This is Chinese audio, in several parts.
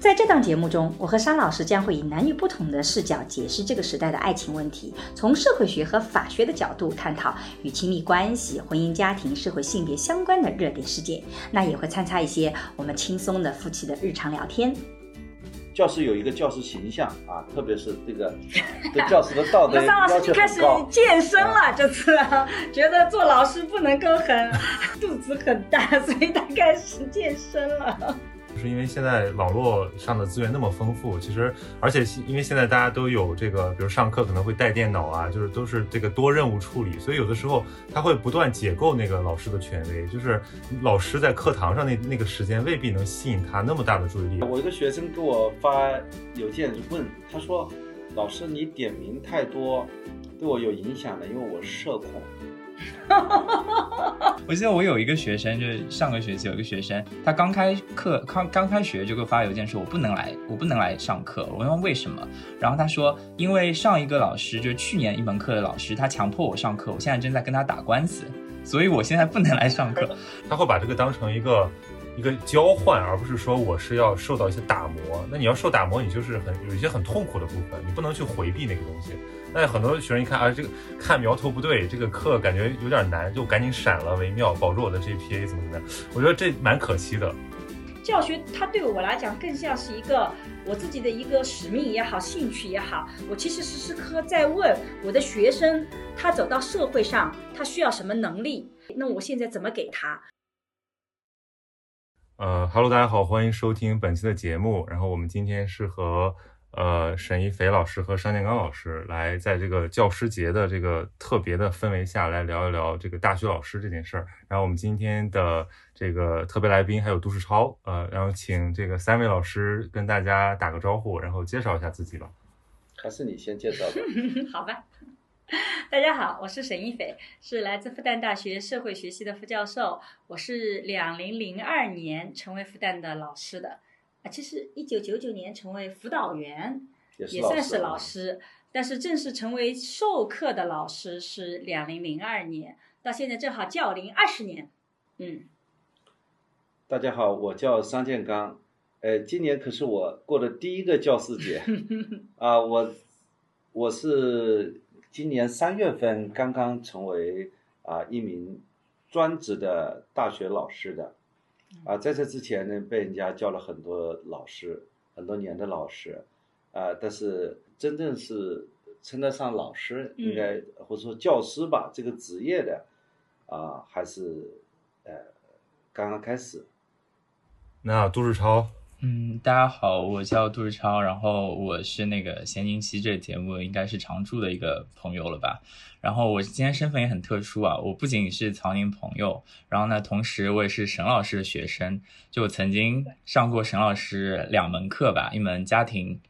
在这档节目中，我和商老师将会以男女不同的视角解释这个时代的爱情问题，从社会学和法学的角度探讨与亲密关系、婚姻家庭、社会性别相关的热点事件。那也会参差一些我们轻松的夫妻的日常聊天。教师有一个教师形象啊，特别是这个对教师的道德 商老师就开始。健身了，这次觉得做老师不能够很肚子很大，所以他开始健身了。就是因为现在网络上的资源那么丰富，其实而且因为现在大家都有这个，比如上课可能会带电脑啊，就是都是这个多任务处理，所以有的时候他会不断解构那个老师的权威，就是老师在课堂上那那个时间未必能吸引他那么大的注意力。我一个学生给我发邮件问，他说：“老师，你点名太多，对我有影响的，因为我社恐。哈哈哈我记得我有一个学生，就是上个学期有一个学生，他刚开课刚刚开学就给我发邮件说，我不能来，我不能来上课。我问为什么，然后他说，因为上一个老师就是去年一门课的老师，他强迫我上课，我现在正在跟他打官司，所以我现在不能来上课。他会把这个当成一个一个交换，而不是说我是要受到一些打磨。那你要受打磨，你就是很有一些很痛苦的部分，你不能去回避那个东西。那很多学生一看啊，这个看苗头不对，这个课感觉有点难，就赶紧闪了为妙，保住我的 GPA 怎么怎么样？我觉得这蛮可惜的。教学它对我来讲更像是一个我自己的一个使命也好，兴趣也好。我其实时时刻刻在问我的学生，他走到社会上，他需要什么能力？那我现在怎么给他？呃哈喽，大家好，欢迎收听本期的节目。然后我们今天是和呃沈一斐老师和商建刚老师来在这个教师节的这个特别的氛围下来聊一聊这个大学老师这件事儿。然后我们今天的这个特别来宾还有杜世超，呃，然后请这个三位老师跟大家打个招呼，然后介绍一下自己吧。还是你先介绍吧。好吧。大家好，我是沈一斐，是来自复旦大学社会学系的副教授。我是两零零二年成为复旦的老师的，啊，其实一九九九年成为辅导员，也也算是老老师，但是正式成为授课的老师是两零零二年，到现在正好教龄二十年。嗯，大家好，我叫商建刚，呃，今年可是我过的第一个教师节 啊，我我是今年三月份刚刚成为啊一名专职的大学老师的，啊，在这之前呢，被人家叫了很多老师，很多年的老师，啊，但是真正是称得上老师，应该或者说教师吧，这个职业的，啊，还是呃刚刚开始。那杜世超，嗯，大家好，我叫杜志超，然后我是那个《闲宁期》这个节目应该是常驻的一个朋友了吧。然后我今天身份也很特殊啊，我不仅是曹宁朋友，然后呢，同时我也是沈老师的学生，就我曾经上过沈老师两门课吧，一门家庭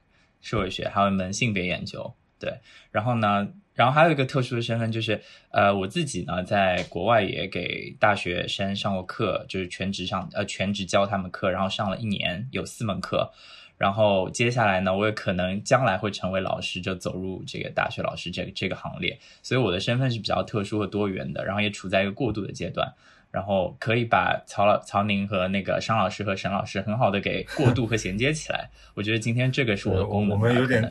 社会学，还有一门性别研究。对，然后呢，然后还有一个特殊的身份就是，呃，我自己呢在国外也给大学生上过课，就是全职上呃全职教他们课，然后上了一年，有四门课。然后接下来呢，我也可能将来会成为老师，就走入这个大学老师这个这个行列。所以我的身份是比较特殊和多元的，然后也处在一个过渡的阶段，然后可以把曹老曹宁和那个商老师和沈老师很好的给过渡和衔接起来。我觉得今天这个是我的功能。我们有点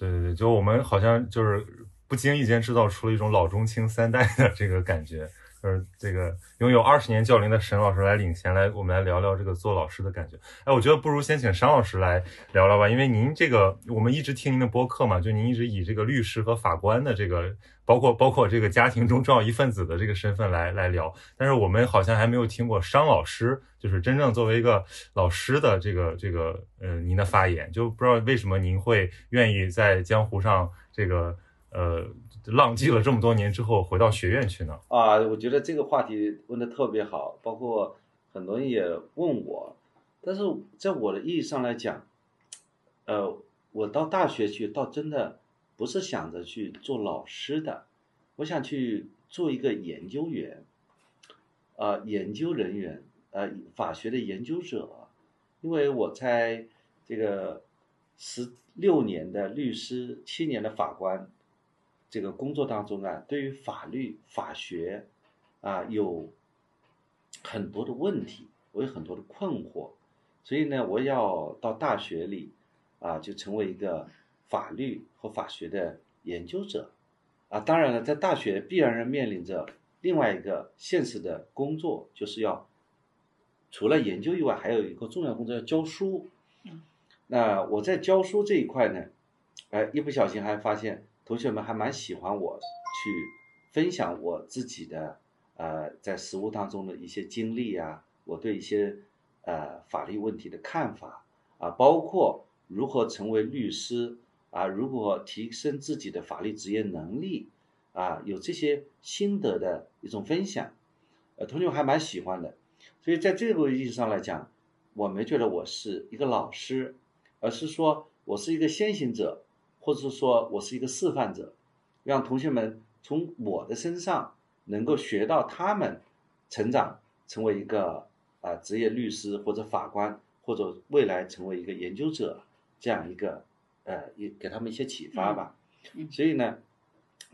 对对对，就我们好像就是不经意间制造出了一种老中青三代的这个感觉，就是这个拥有二十年教龄的沈老师来领衔，来我们来聊聊这个做老师的感觉。哎，我觉得不如先请商老师来聊聊吧，因为您这个我们一直听您的播客嘛，就您一直以这个律师和法官的这个，包括包括这个家庭中重要一份子的这个身份来来聊，但是我们好像还没有听过商老师，就是真正作为一个老师的这个这个呃您的发言，就不知道为什么您会愿意在江湖上这个呃浪迹了这么多年之后回到学院去呢？啊，我觉得这个话题问的特别好，包括很多人也问我，但是在我的意义上来讲，呃，我到大学去，倒真的不是想着去做老师的，我想去做一个研究员，啊、研究人员，呃，法学的研究者，因为我在这个十六年的律师，七年的法官这个工作当中啊，对于法律法学啊有很多的问题，我有很多的困惑，所以呢，我要到大学里啊，就成为一个法律和法学的研究者啊。当然了，在大学必然面临着另外一个现实的工作，就是要除了研究以外，还有一个重要工作要教书。那我在教书这一块呢，哎，一不小心还发现同学们还蛮喜欢我去分享我自己的呃在实务当中的一些经历啊，我对一些呃法律问题的看法啊，包括如何成为律师啊，如何提升自己的法律职业能力啊，有这些心得的一种分享，呃，同学们还蛮喜欢的，所以在这个意义上来讲，我没觉得我是一个老师。而是说我是一个先行者，或者是说我是一个示范者，让同学们从我的身上能够学到他们成长，成为一个啊、职业律师或者法官，或者未来成为一个研究者这样一个呃，也给他们一些启发吧。嗯所以呢，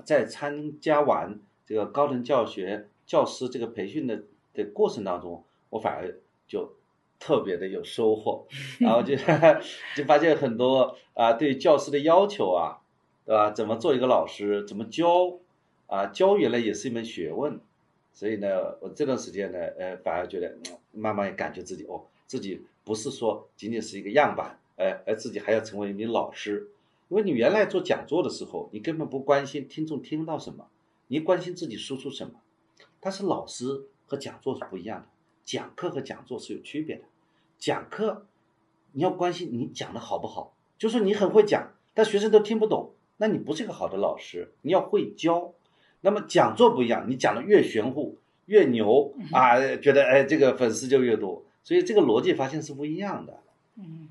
在参加完这个高等教学教师这个培训的的过程当中，我反而就特别的有收获，然后就 就发现很多啊，对教师的要求啊，对吧？怎么做一个老师，怎么教啊？教原来也是一门学问，所以呢，我这段时间呢，呃，反而觉得、嗯慢慢也感觉自己哦，自己不是说仅仅是一个样板，呃，而自己还要成为一名老师。因为你原来做讲座的时候，你根本不关心听众听到什么，你关心自己输出什么。但是老师和讲座是不一样的，讲课和讲座是有区别的。讲课你要关心你讲的好不好，就是你很会讲，但学生都听不懂，那你不是个好的老师。你要会教。那么讲座不一样，你讲的越玄乎越牛啊，觉得哎这个粉丝就越多，所以这个逻辑发现是不一样的。嗯，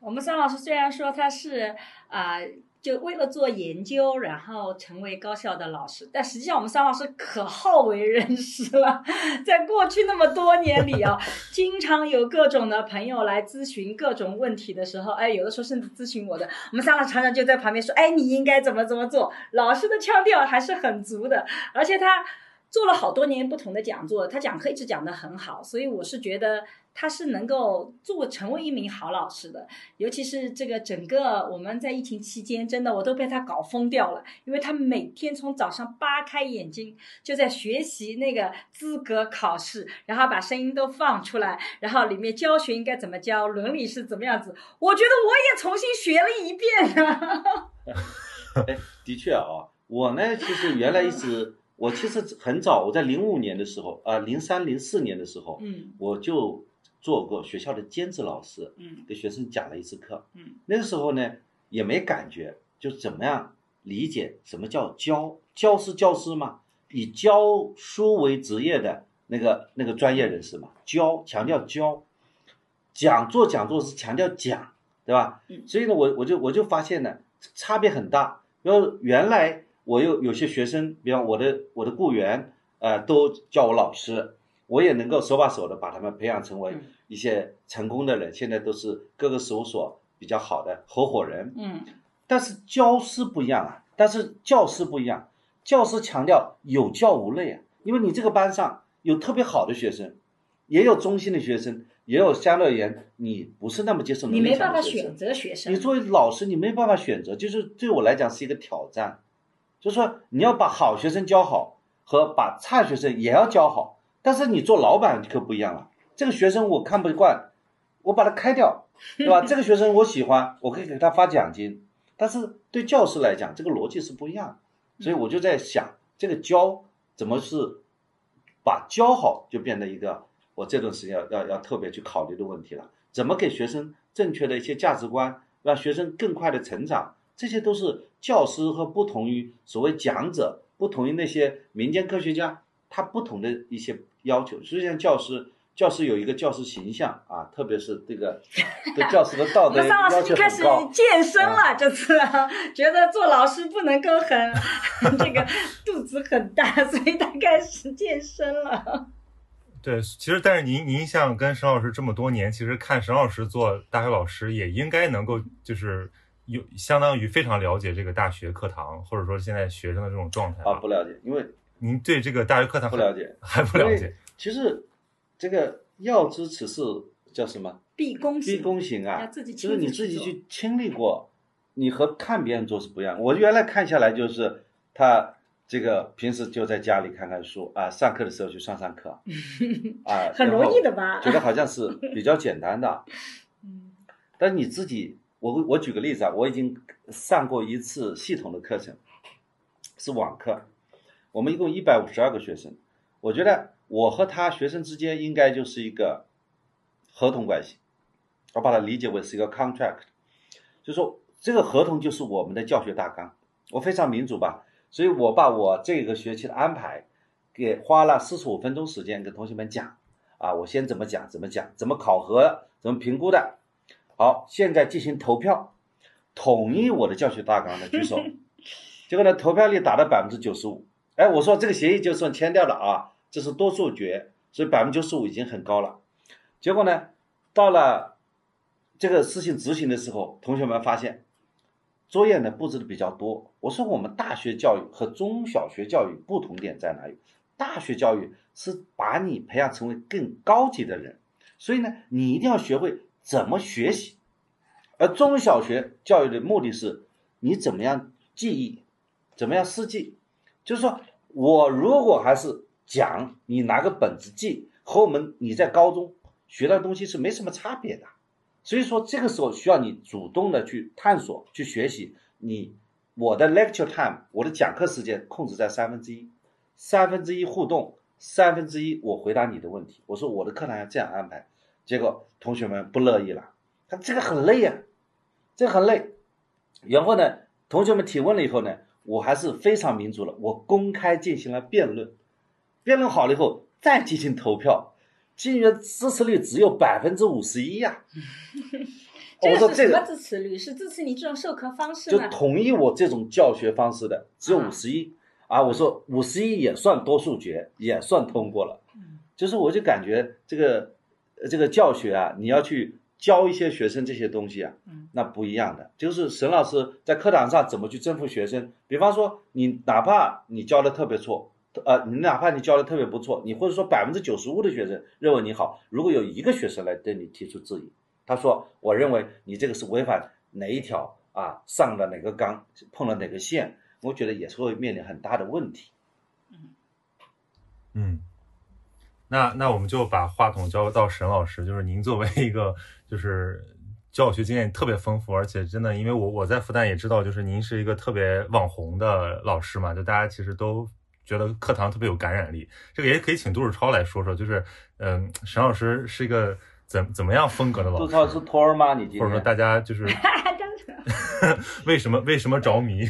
我们张老师虽然说他是啊、就为了做研究，然后成为高校的老师，但实际上我们桑老师可好为人师了。在过去那么多年里啊，经常有各种的朋友来咨询各种问题的时候，哎，有的时候甚至咨询我的，我们桑老师常常就在旁边说，哎，你应该怎么怎么做。老师的腔调还是很足的，而且他。做了好多年不同的讲座，他讲课一直讲得很好，所以我是觉得他是能够做成为一名好老师的。尤其是这个整个我们在疫情期间，真的我都被他搞疯掉了，因为他每天从早上扒开眼睛就在学习那个资格考试，然后把声音都放出来，然后里面教学应该怎么教，伦理是怎么样子，我觉得我也重新学了一遍啊。哎，的确啊，我呢其实原来一直，我其实很早，我在零五年的时候呃，零三零四年的时候，嗯我就做过学校的兼职老师，嗯给学生讲了一次课。嗯，那个时候呢也没感觉，就怎么样理解什么叫教，教师教师嘛，以教书为职业的那个那个专业人士嘛，教强调教，讲座讲座是强调讲，对吧？嗯所以呢，我我就我就发现呢差别很大。然后原来我有有些学生，比方我的我的雇员，呃，都叫我老师，我也能够手把手的把他们培养成为嗯一些成功的人，现在都是各个事务所比较好的合伙人。嗯。但是教师不一样啊，但是教师不一样，教师强调有教无类啊，因为你这个班上有特别好的学生，也有中心的学生，也有相对而言你不是那么接受能力你没办法选择学生。你，作为老师，你没办法选择，就是对我来讲是一个挑战，就是说你要把好学生教好，和把差学生也要教好。但是你做老板可不一样了，这个学生我看不惯，我把他开掉，对吧？这个学生我喜欢，我可以给他发奖金。但是对教师来讲，这个逻辑是不一样的，所以我就在想，这个教怎么是把教好，就变得一个我这段时间要要要特别去考虑的问题了。怎么给学生正确的一些价值观，让学生更快的成长，这些都是教师和不同于所谓讲者，不同于那些民间科学家，他不同的一些要求。实际上，教师教师有一个教师形象啊，特别是这个 对教师的道德那桑老要求开始。健身了，这次、啊、觉得做老师不能够很 这个肚子很大，所以他开始健身了。对，其实但是您您像跟沈老师这么多年，其实看沈老师做大学老师，也应该能够就是有相当于非常了解这个大学课堂，或者说现在学生的这种状态啊，不了解，因为您对这个大学课堂不了解，还不了解。其实这个要知此事叫什么？毕恭毕恭行啊，就是你自己去经历过，你和看别人做是不一样。我原来看下来就是他这个平时就在家里看看书啊，上课的时候去上上课 啊，很容易的吧？觉得好像是比较简单的。嗯但你自己，我我举个例子啊，我已经上过一次系统的课程，是网课，我们一共一百五十二个学生，我觉得我和他学生之间应该就是一个合同关系，我把它理解为是一个 contract，就说这个合同就是我们的教学大纲，我非常民主吧，所以我把我这个学期的安排给花了四十五分钟时间跟同学们讲，啊，我先怎么讲怎么讲，怎么考核，怎么评估的。好，现在进行投票，统一我的教学大纲的举手。结果呢，投票率达到百分之九十五。哎，我说这个协议就算签掉了啊，这是多数决，所以百分之九十五已经很高了。结果呢，到了这个事情执行的时候，同学们发现作业呢布置的比较多。我说我们大学教育和中小学教育不同点在哪里？大学教育是把你培养成为更高级的人，所以呢，你一定要学会怎么学习。而中小学教育的目的是你怎么样记忆，怎么样试记。就是说我如果还是讲你拿个本子记，和我们你在高中学到的东西是没什么差别的。所以说这个时候需要你主动的去探索、去学习。你我的 lecture time，我的讲课时间控制在三分之一，三分之一互动，三分之一我回答你的问题。我说我的课堂要这样安排，结果同学们不乐意了，他这个很累呀、这个很累。然后呢，同学们提问了以后呢，我还是非常民主了，我公开进行了辩论，辩论好了以后再进行投票，竟然支持率只有百分之五十一呀！这个是什么我说这个支持率？是支持你这种授课方式就？同意我这种教学方式的只有啊五十一啊！我说五十一也算多数决，也算通过了。嗯就是我就感觉这个呃这个教学啊，你要去教一些学生这些东西啊，嗯那不一样的。就是沈老师在课堂上怎么去征服学生，比方说你哪怕你教的特别错，呃，你哪怕你教的特别不错，你或者说百分之九十五的学生认为你好，如果有一个学生来对你提出质疑，他说我认为你这个是违反哪一条啊，上了哪个纲，碰了哪个线，我觉得也是会面临很大的问题。嗯，那那我们就把话筒交到沈老师，就是您作为一个就是教学经验特别丰富，而且真的，因为我我在复旦也知道，就是您是一个特别网红的老师嘛，就大家其实都觉得课堂特别有感染力。这个也可以请杜世超来说说，就是嗯，沈老师是一个怎怎么样风格的老师，杜超是托儿吗？你或者说大家就是 为什么为什么着迷？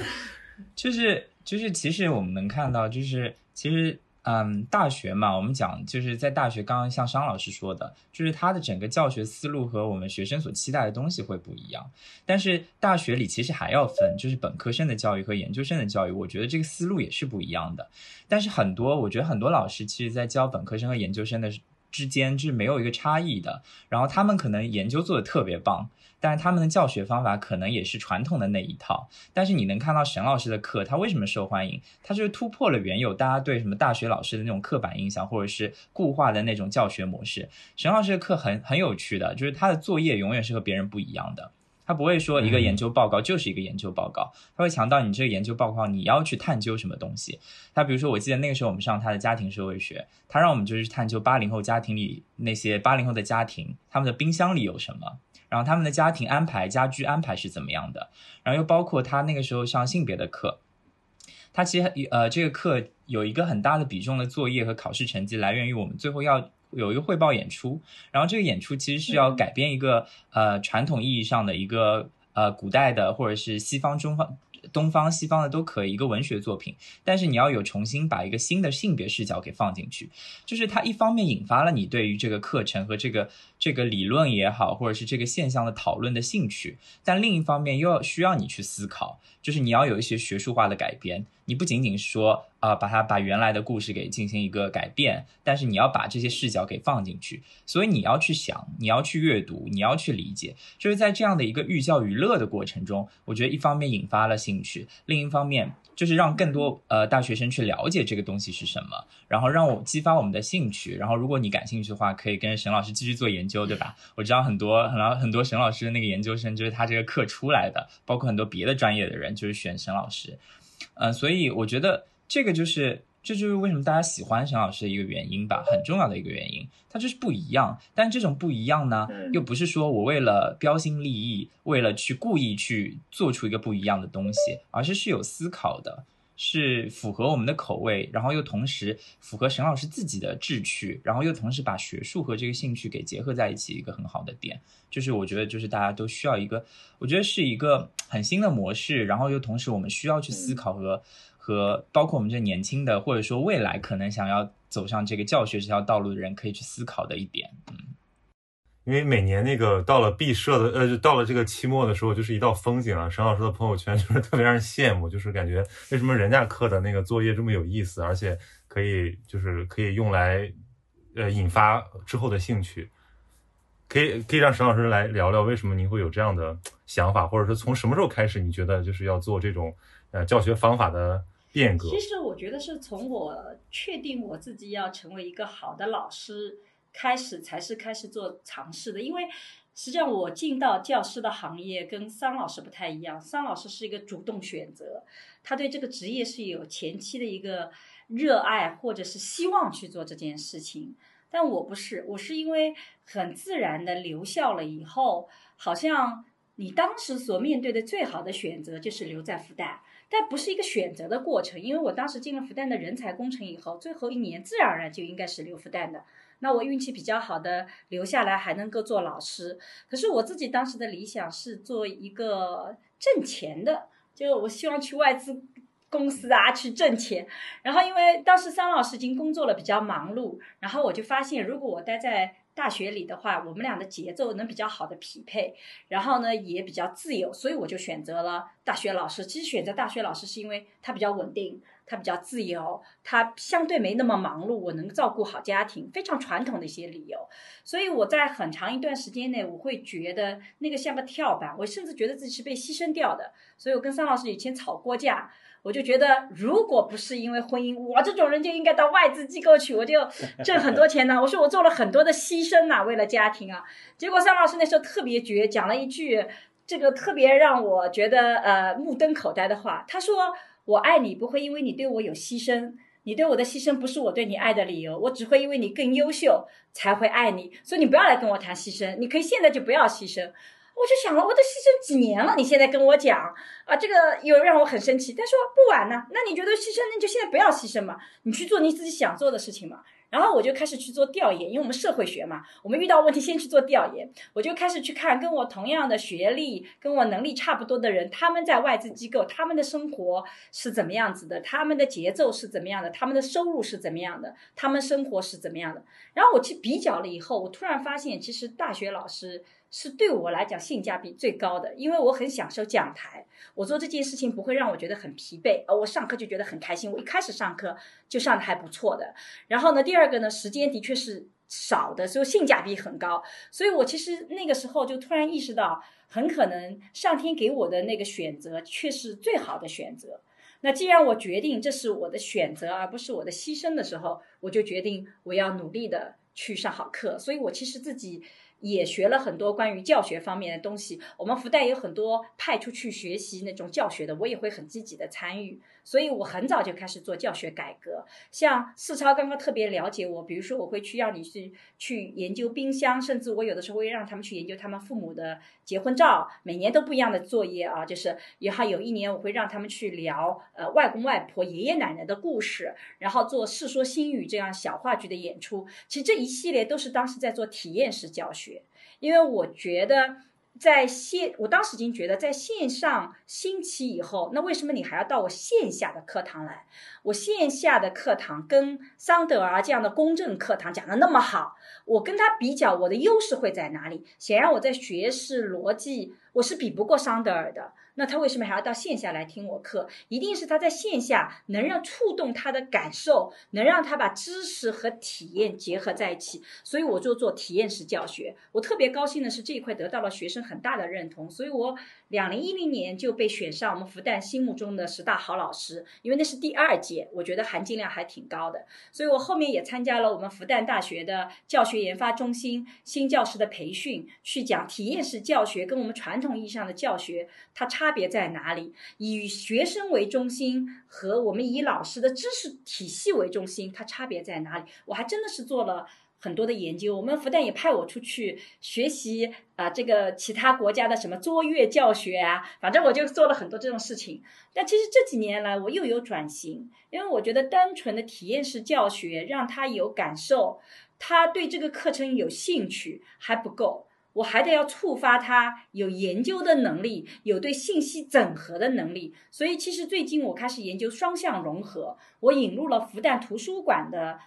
就是就是，其实我们能看到，就是其实嗯，大学嘛，我们讲就是在大学，刚刚像商老师说的，就是他的整个教学思路和我们学生所期待的东西会不一样。但是大学里其实还要分，就是本科生的教育和研究生的教育，我觉得这个思路也是不一样的。但是很多，我觉得很多老师其实在教本科生和研究生的之间是没有一个差异的。然后他们可能研究做的特别棒，但是他们的教学方法可能也是传统的那一套。但是你能看到沈老师的课，他为什么受欢迎？他就是突破了原有大家对什么大学老师的那种刻板印象，或者是固化的那种教学模式。沈老师的课很很有趣的，就是他的作业永远是和别人不一样的。他不会说一个研究报告就是一个研究报告，他会强调你这个研究报告你要去探究什么东西。他比如说，我记得那个时候我们上他的家庭社会学，他让我们就是探究八零后家庭里那些八零后的家庭，他们的冰箱里有什么，然后他们的家庭安排、家居安排是怎么样的，然后又包括他那个时候上性别的课，他其实呃这个课有一个很大的比重的作业和考试成绩来源于我们最后要。有一个汇报演出，然后这个演出其实是要改编一个呃传统意义上的一个呃古代的或者是西方、中方。东方、西方的都可以，一个文学作品，但是你要有重新把一个新的性别视角给放进去，就是它一方面引发了你对于这个课程和这个这个理论也好，或者是这个现象的讨论的兴趣，但另一方面又要需要你去思考，就是你要有一些学术化的改编。你不仅仅说啊，把它把原来的故事给进行一个改变，但是你要把这些视角给放进去，所以你要去想，你要去阅读，你要去理解，就是在这样的一个寓教于乐的过程中，我觉得一方面引发了兴趣，另一方面就是让更多呃大学生去了解这个东西是什么，然后让我激发我们的兴趣，然后如果你感兴趣的话，可以跟沈老师继续做研究，对吧？我知道很多很多很多沈老师的那个研究生就是他这个课出来的，包括很多别的专业的人就是选沈老师。嗯，所以我觉得这个就是，这就是为什么大家喜欢沈老师的一个原因吧，很重要的一个原因。他就是不一样，但这种不一样呢，又不是说我为了标新立异，为了去故意去做出一个不一样的东西，而是是有思考的，是符合我们的口味，然后又同时符合沈老师自己的志趣，然后又同时把学术和这个兴趣给结合在一起，一个很好的点。就是我觉得，就是大家都需要一个，我觉得是一个很新的模式，然后又同时我们需要去思考和和包括我们这年轻的，或者说未来可能想要走上这个教学这条道路的人可以去思考的一点。嗯，因为每年那个到了毕设的，呃，到了这个期末的时候，就是一道风景啊。沈老师的朋友圈 就是特别让人羡慕，就是感觉为什么人家课的那个作业这么有意思，而且可以就是可以用来呃引发之后的兴趣。可以可以让沈老师来聊聊，为什么您会有这样的想法，或者说从什么时候开始，你觉得就是要做这种呃教学方法的变革？其实我觉得是从我确定我自己要成为一个好的老师开始，才是开始做尝试的。因为实际上我进到教师的行业跟桑老师不太一样，桑老师是一个主动选择，他对这个职业是有前期的一个热爱或者是希望去做这件事情。但我不是，我是因为很自然的留校了以后，好像你当时所面对的最好的选择就是留在复旦，但不是一个选择的过程，因为我当时进了复旦的人才工程以后，最后一年自然而然就应该是留复旦的。那我运气比较好的留下来还能够做老师，可是我自己当时的理想是做一个挣钱的，就我希望去外资。公司啊，去挣钱。然后，因为当时桑老师已经工作了，比较忙碌。然后我就发现，如果我待在大学里的话，我们俩的节奏能比较好的匹配。然后呢，也比较自由，所以我就选择了大学老师。其实选择大学老师是因为他比较稳定，他比较自由，他相对没那么忙碌，我能照顾好家庭，非常传统的一些理由。所以我在很长一段时间内，我会觉得那个像个跳板，我甚至觉得自己是被牺牲掉的。所以我跟桑老师以前吵过架。我就觉得，如果不是因为婚姻，我这种人就应该到外资机构去，我就挣很多钱呢。我说我做了很多的牺牲呐，为了家庭啊。结果桑老师那时候特别绝，讲了一句这个特别让我觉得呃目瞪口呆的话。他说：“我爱你不会因为你对我有牺牲，你对我的牺牲不是我对你爱的理由，我只会因为你更优秀才会爱你。所以你不要来跟我谈牺牲，你可以现在就不要牺牲。”我就想了，我都牺牲几年了，你现在跟我讲啊，这个又让我很生气。他说不晚呢，那你觉得牺牲，那就现在不要牺牲嘛，你去做你自己想做的事情嘛。然后我就开始去做调研，因为我们社会学嘛，我们遇到问题先去做调研。我就开始去看跟我同样的学历、跟我能力差不多的人，他们在外资机构，他们的生活是怎么样子的，他们的节奏是怎么样的，他们的收入是怎么样的，他们生活是怎么样的。然后我去比较了以后，我突然发现，其实大学老师。是对我来讲性价比最高的，因为我很享受讲台，我做这件事情不会让我觉得很疲惫，而我上课就觉得很开心。我一开始上课就上的还不错的，然后呢，第二个呢，时间的确是少的，所以性价比很高。所以我其实那个时候就突然意识到，很可能上天给我的那个选择却是最好的选择。那既然我决定这是我的选择，而不是我的牺牲的时候，我就决定我要努力的去上好课。所以我其实自己。也学了很多关于教学方面的东西。我们福袋有很多派出去学习那种教学的，我也会很积极的参与。所以我很早就开始做教学改革。像四超刚刚特别了解我，比如说我会去让你去去研究冰箱，甚至我有的时候会让他们去研究他们父母的结婚照，每年都不一样的作业啊。就是也还有一年我会让他们去聊呃外公外婆、爷爷奶奶的故事，然后做《世说新语》这样小话剧的演出。其实这一系列都是当时在做体验式教学。因为我觉得在线，我当时已经觉得在线上兴起以后，那为什么你还要到我线下的课堂来？我线下的课堂跟桑德尔这样的公正课堂讲的那么好，我跟他比较，我的优势会在哪里？显然我在学识逻辑，我是比不过桑德尔的。那他为什么还要到线下来听我课？一定是他在线下能让触动他的感受，能让他把知识和体验结合在一起。所以我就做体验式教学。我特别高兴的是这一块得到了学生很大的认同，所以我两零一零年就被选上我们复旦心目中的十大好老师，因为那是第二届，我觉得含金量还挺高的。所以我后面也参加了我们复旦大学的教学研发中心新教师的培训，去讲体验式教学跟我们传统意义上的教学它差。别在哪里？以学生为中心和我们以老师的知识体系为中心，它差别在哪里？我还真的是做了很多的研究。我们复旦也派我出去学习啊，这个其他国家的什么卓越教学啊，反正我就做了很多这种事情。但其实这几年来，我又有转型，因为我觉得单纯的体验式教学让他有感受，他对这个课程有兴趣还不够。我还得要触发他有研究的能力，有对信息整合的能力。所以，其实最近我开始研究双向融合。我引入了复旦图书馆的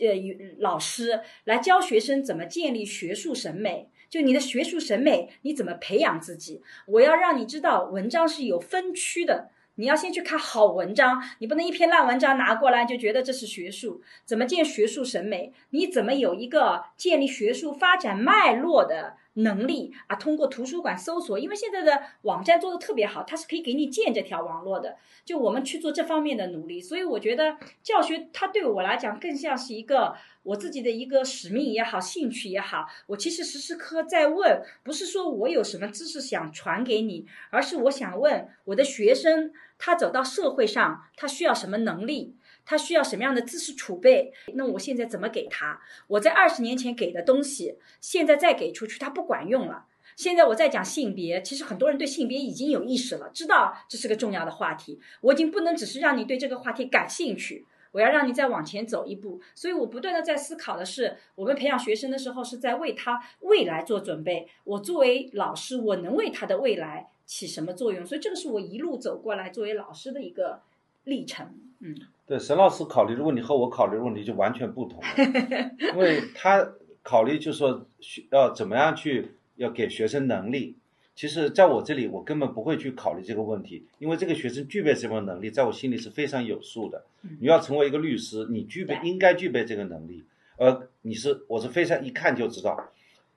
呃老师来教学生怎么建立学术审美。就你的学术审美，你怎么培养自己？我要让你知道，文章是有分区的。你要先去看好文章，你不能一篇烂文章拿过来就觉得这是学术。怎么建学术审美？你怎么有一个建立学术发展脉络的？能力啊，通过图书馆搜索，因为现在的网站做的特别好，它是可以给你建这条网络的。就我们去做这方面的努力，所以我觉得教学它对我来讲更像是一个我自己的一个使命也好，兴趣也好。我其实时时刻刻在问，不是说我有什么知识想传给你，而是我想问我的学生，他走到社会上，他需要什么能力？他需要什么样的知识储备？那我现在怎么给他？我在二十年前给的东西，现在再给出去，他不管用了。现在我在讲性别，其实很多人对性别已经有意识了，知道这是个重要的话题。我已经不能只是让你对这个话题感兴趣，我要让你再往前走一步。所以我不断的在思考的是，我们培养学生的时候是在为他未来做准备。我作为老师，我能为他的未来起什么作用？所以这个是我一路走过来作为老师的一个历程。嗯。对，沈老师考虑的问题和我考虑的问题就完全不同，因为 他考虑就是说要怎么样去要给学生能力。其实，在我这里，我根本不会去考虑这个问题，因为这个学生具备什么能力，在我心里是非常有数的。你要成为一个律师，你具备应该具备这个能力，而你是我是非常一看就知道，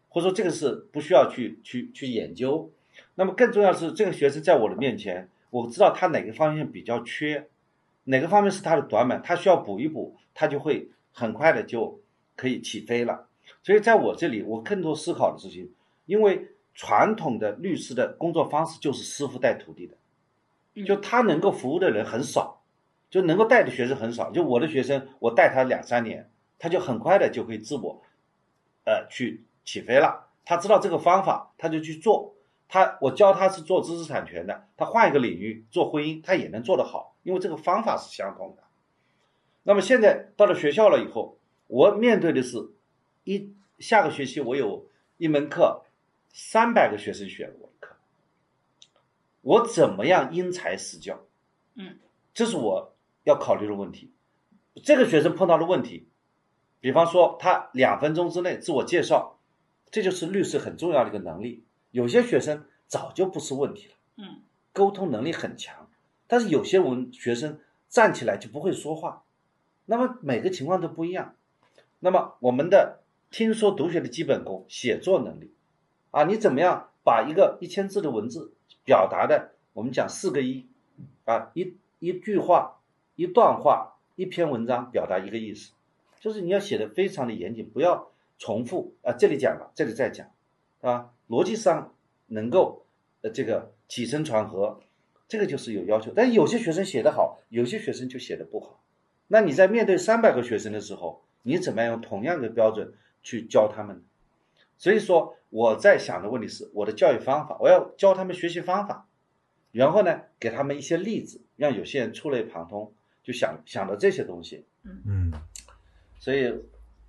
或者说这个是不需要去去去研究。那么更重要是，这个学生在我的面前，我知道他哪个方向比较缺。哪个方面是他的短板，他需要补一补，他就会很快的就可以起飞了。所以在我这里，我更多思考的事情，因为传统的律师的工作方式就是师傅带徒弟的，就他能够服务的人很少，就能够带的学生很少。就我的学生，我带他两三年，他就很快的就可以自我，呃，去起飞了。他知道这个方法，他就去做。他我教他是做知识产权的，他换一个领域做婚姻，他也能做得好，因为这个方法是相同的。那么现在到了学校了以后，我面对的是，一下个学期我有一门课，三百个学生选我的课，我怎么样因材施教？嗯，这是我要考虑的问题。这个学生碰到的问题，比方说他两分钟之内自我介绍，这就是律师很重要的一个能力。有些学生早就不是问题了，嗯，沟通能力很强，但是有些文学生站起来就不会说话，那么每个情况都不一样。那么我们的听说读写的基本功，写作能力，啊，你怎么样把一个一千字的文字表达的，我们讲四个一，啊，一一句话、一段话、一篇文章表达一个意思，就是你要写的非常的严谨，不要重复啊，这里讲了，这里再讲，啊。逻辑上能够呃这个起承转合，这个就是有要求。但有些学生写得好，有些学生就写得不好。那你在面对三百个学生的时候，你怎么样用同样的标准去教他们？所以说我在想的问题是，我的教育方法，我要教他们学习方法，然后呢给他们一些例子，让有些人触类旁通，就想想到这些东西。嗯嗯，所以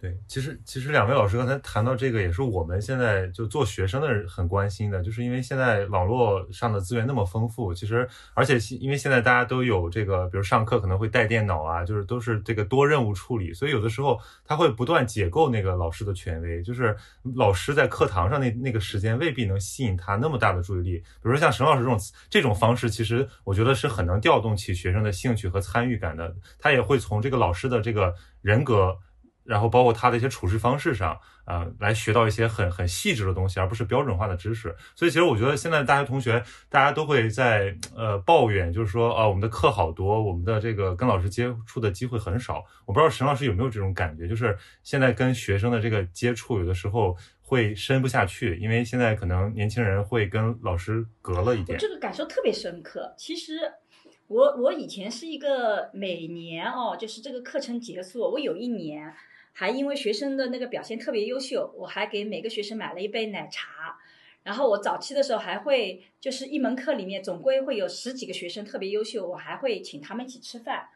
对，其实其实两位老师刚才谈到这个，也是我们现在就做学生的人很关心的，就是因为现在网络上的资源那么丰富，其实而且因为现在大家都有这个，比如上课可能会带电脑啊，就是都是这个多任务处理，所以有的时候他会不断解构那个老师的权威，就是老师在课堂上那那个时间未必能吸引他那么大的注意力。比如说像沈老师这种这种方式，其实我觉得是很能调动起学生的兴趣和参与感的，他也会从这个老师的这个人格。然后包括他的一些处事方式上，啊，来学到一些很很细致的东西，而不是标准化的知识。所以其实我觉得现在大学同学，大家都会在呃抱怨，就是说啊，我们的课好多，我们的这个跟老师接触的机会很少。我不知道沈老师有没有这种感觉，就是现在跟学生的这个接触，有的时候会深不下去，因为现在可能年轻人会跟老师隔了一点。这个感受特别深刻。其实我我以前是一个每年哦，就是这个课程结束，我有一年。还因为学生的那个表现特别优秀，我还给每个学生买了一杯奶茶。然后我早期的时候还会，就是一门课里面总归会有十几个学生特别优秀，我还会请他们一起吃饭。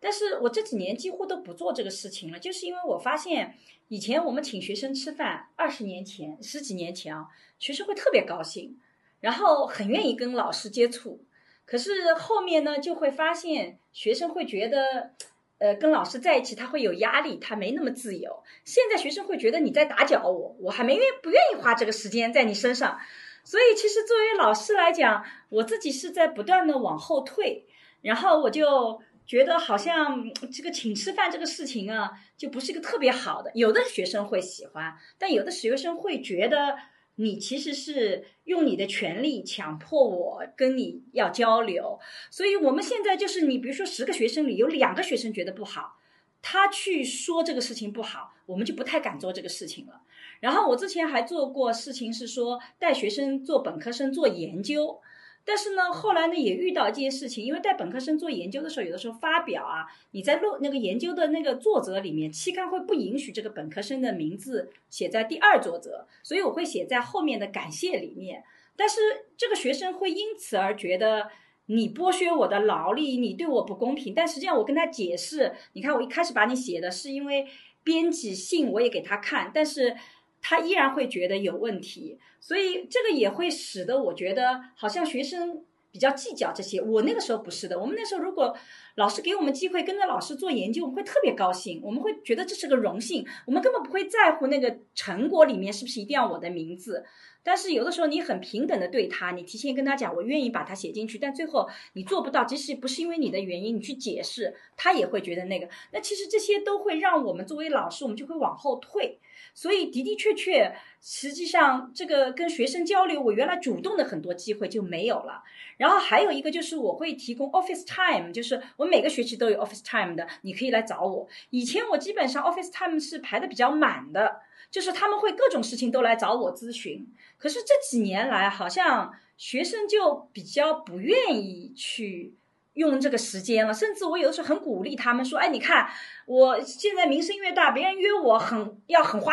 但是我这几年几乎都不做这个事情了，就是因为我发现以前我们请学生吃饭，二十年前、十几年前啊，学生会特别高兴，然后很愿意跟老师接触。可是后面呢，就会发现学生会觉得。呃，跟老师在一起他会有压力，他没那么自由。现在学生会觉得你在打搅我，我还没愿不愿意花这个时间在你身上。所以其实作为老师来讲，我自己是在不断的往后退。然后我就觉得好像这个请吃饭这个事情啊，就不是一个特别好的。有的学生会喜欢，但有的学生会觉得。你其实是用你的权利强迫我跟你要交流，所以我们现在就是你，比如说十个学生里有两个学生觉得不好，他去说这个事情不好，我们就不太敢做这个事情了。然后我之前还做过事情是说带学生做本科生做研究。但是呢，后来呢也遇到一件事情，因为带本科生做研究的时候，有的时候发表啊，你在录那个研究的那个作者里面，期刊会不允许这个本科生的名字写在第二作者，所以我会写在后面的感谢里面。但是这个学生会因此而觉得你剥削我的劳力，你对我不公平。但实际上我跟他解释，你看我一开始把你写的是因为编辑信我也给他看，但是。他依然会觉得有问题，所以这个也会使得我觉得好像学生比较计较这些。我那个时候不是的，我们那时候如果老师给我们机会跟着老师做研究，我们会特别高兴，我们会觉得这是个荣幸，我们根本不会在乎那个成果里面是不是一定要我的名字。但是有的时候你很平等的对他，你提前跟他讲，我愿意把它写进去，但最后你做不到，即使不是因为你的原因，你去解释，他也会觉得那个。那其实这些都会让我们作为老师，我们就会往后退。所以的的确确，实际上这个跟学生交流，我原来主动的很多机会就没有了。然后还有一个就是我会提供 office time，就是我每个学期都有 office time 的，你可以来找我。以前我基本上 office time 是排的比较满的。就是他们会各种事情都来找我咨询，可是这几年来好像学生就比较不愿意去用这个时间了，甚至我有的时候很鼓励他们说：“哎，你看我现在名声越大，别人约我很要很花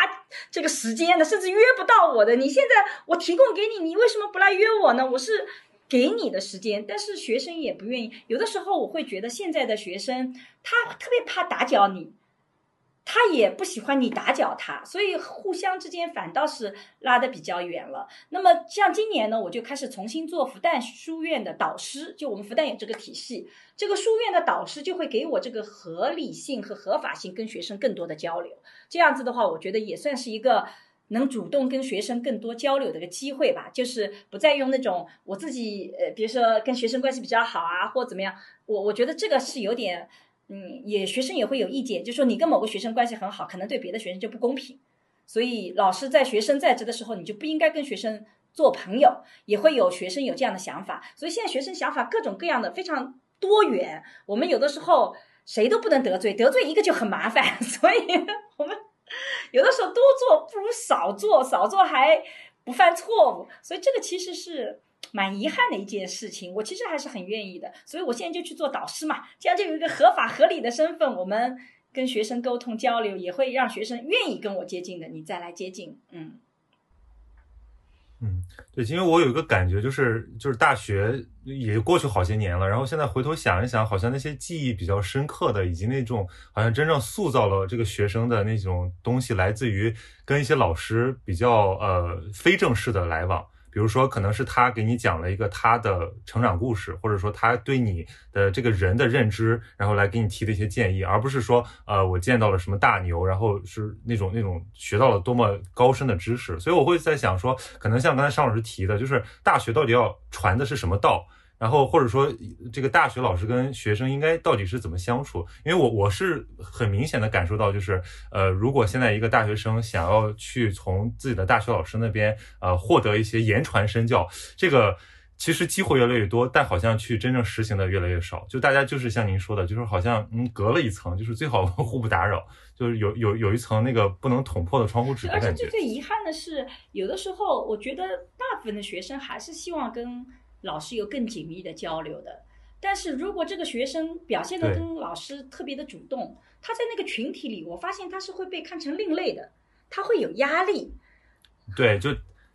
这个时间的，甚至约不到我的。你现在我提供给你，你为什么不来约我呢？我是给你的时间，但是学生也不愿意。有的时候我会觉得现在的学生他特别怕打搅你。”他也不喜欢你打搅他，所以互相之间反倒是拉得比较远了。那么像今年呢，我就开始重新做复旦书院的导师，就我们复旦有这个体系，这个书院的导师就会给我这个合理性和合法性跟学生更多的交流。这样子的话，我觉得也算是一个能主动跟学生更多交流的一个机会吧。就是不再用那种我自己呃，比如说跟学生关系比较好啊，或怎么样，我我觉得这个是有点。嗯，也学生也会有意见，就说你跟某个学生关系很好，可能对别的学生就不公平。所以老师在学生在职的时候，你就不应该跟学生做朋友。也会有学生有这样的想法，所以现在学生想法各种各样的，非常多元。我们有的时候谁都不能得罪，得罪一个就很麻烦。所以我们有的时候多做不如少做，少做还不犯错误。所以这个其实是。蛮遗憾的一件事情，我其实还是很愿意的，所以我现在就去做导师嘛，这样就有一个合法合理的身份，我们跟学生沟通交流，也会让学生愿意跟我接近的，你再来接近，嗯，嗯，对，因为我有一个感觉，就是就是大学也过去好些年了，然后现在回头想一想，好像那些记忆比较深刻的，以及那种好像真正塑造了这个学生的那种东西，来自于跟一些老师比较呃非正式的来往。比如说，可能是他给你讲了一个他的成长故事，或者说他对你的这个人的认知，然后来给你提的一些建议，而不是说，呃，我见到了什么大牛，然后是那种那种学到了多么高深的知识。所以我会在想说，可能像刚才尚老师提的，就是大学到底要传的是什么道？然后或者说，这个大学老师跟学生应该到底是怎么相处？因为我我是很明显的感受到，就是呃，如果现在一个大学生想要去从自己的大学老师那边呃获得一些言传身教，这个其实机会越来越多，但好像去真正实行的越来越少。就大家就是像您说的，就是好像嗯隔了一层，就是最好互不打扰，就是有有 有一层那个不能捅破的窗户纸的感觉。而且最最遗憾的是，有的时候我觉得大部分的学生还是希望跟。老师有更紧密的交流的，但是如果这个学生表现的跟老师特别的主动，他在那个群体里，我发现他是会被看成另类的，他会有压力。对，就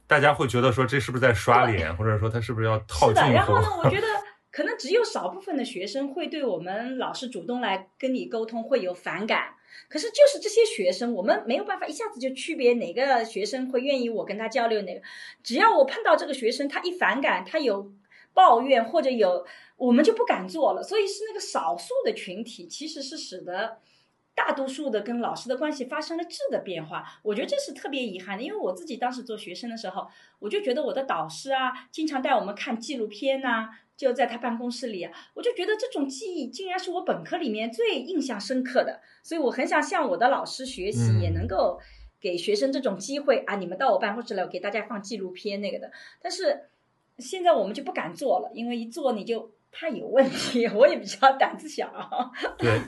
大家会觉得说这是不是在刷脸，或者说他是不是要套近乎？然后呢，我觉得可能只有少部分的学生会对我们老师主动来跟你沟通会有反感，可是就是这些学生，我们没有办法一下子就区别哪个学生会愿意我跟他交流哪个，只要我碰到这个学生，他一反感，他有。抱怨或者有，我们就不敢做了。所以是那个少数的群体，其实是使得大多数的跟老师的关系发生了质的变化。我觉得这是特别遗憾的，因为我自己当时做学生的时候，我就觉得我的导师啊，经常带我们看纪录片呐，就在他办公室里，啊我就觉得这种记忆竟然是我本科里面最印象深刻的。所以我很想向我的老师学习，也能够给学生这种机会啊！你们到我办公室来，我给大家放纪录片那个的。但是。现在我们就不敢做了，因为一做你就怕有问题。我也比较胆子小。对，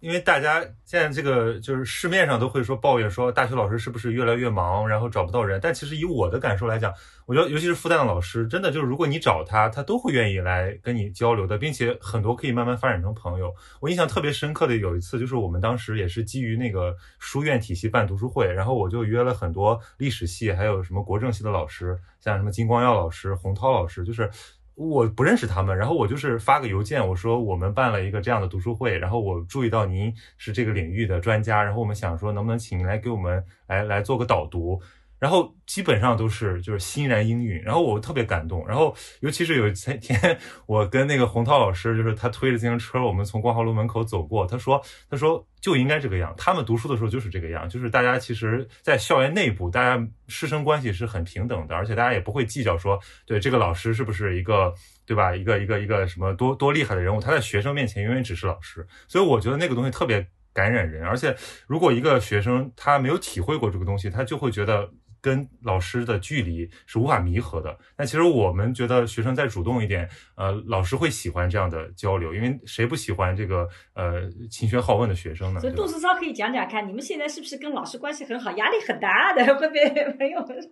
因为大家现在这个就是市面上都会说抱怨说大学老师是不是越来越忙，然后找不到人。但其实以我的感受来讲，我觉得尤其是复旦的老师，真的就是如果你找他，他都会愿意来跟你交流的，并且很多可以慢慢发展成朋友。我印象特别深刻的有一次，就是我们当时也是基于那个书院体系办读书会，然后我就约了很多历史系还有什么国政系的老师。像什么金光耀老师、洪涛老师，就是我不认识他们，然后我就是发个邮件，我说我们办了一个这样的读书会，然后我注意到您是这个领域的专家，然后我们想说能不能请您来给我们来来做个导读。然后基本上都是就是欣然应允，然后我特别感动。然后尤其是有一天，我跟那个洪涛老师，就是他推着自行车，我们从光华路门口走过。他说：“他说就应该这个样，他们读书的时候就是这个样，就是大家其实，在校园内部，大家师生关系是很平等的，而且大家也不会计较说，对这个老师是不是一个，对吧？一个一个一个什么多多厉害的人物，他在学生面前永远只是老师。所以我觉得那个东西特别感染人，而且如果一个学生他没有体会过这个东西，他就会觉得。”跟老师的距离是无法弥合的。那其实我们觉得学生再主动一点，呃，老师会喜欢这样的交流，因为谁不喜欢这个呃勤学好问的学生呢？所以杜思超可以讲讲看，你们现在是不是跟老师关系很好？压力很大的会被朋友们说。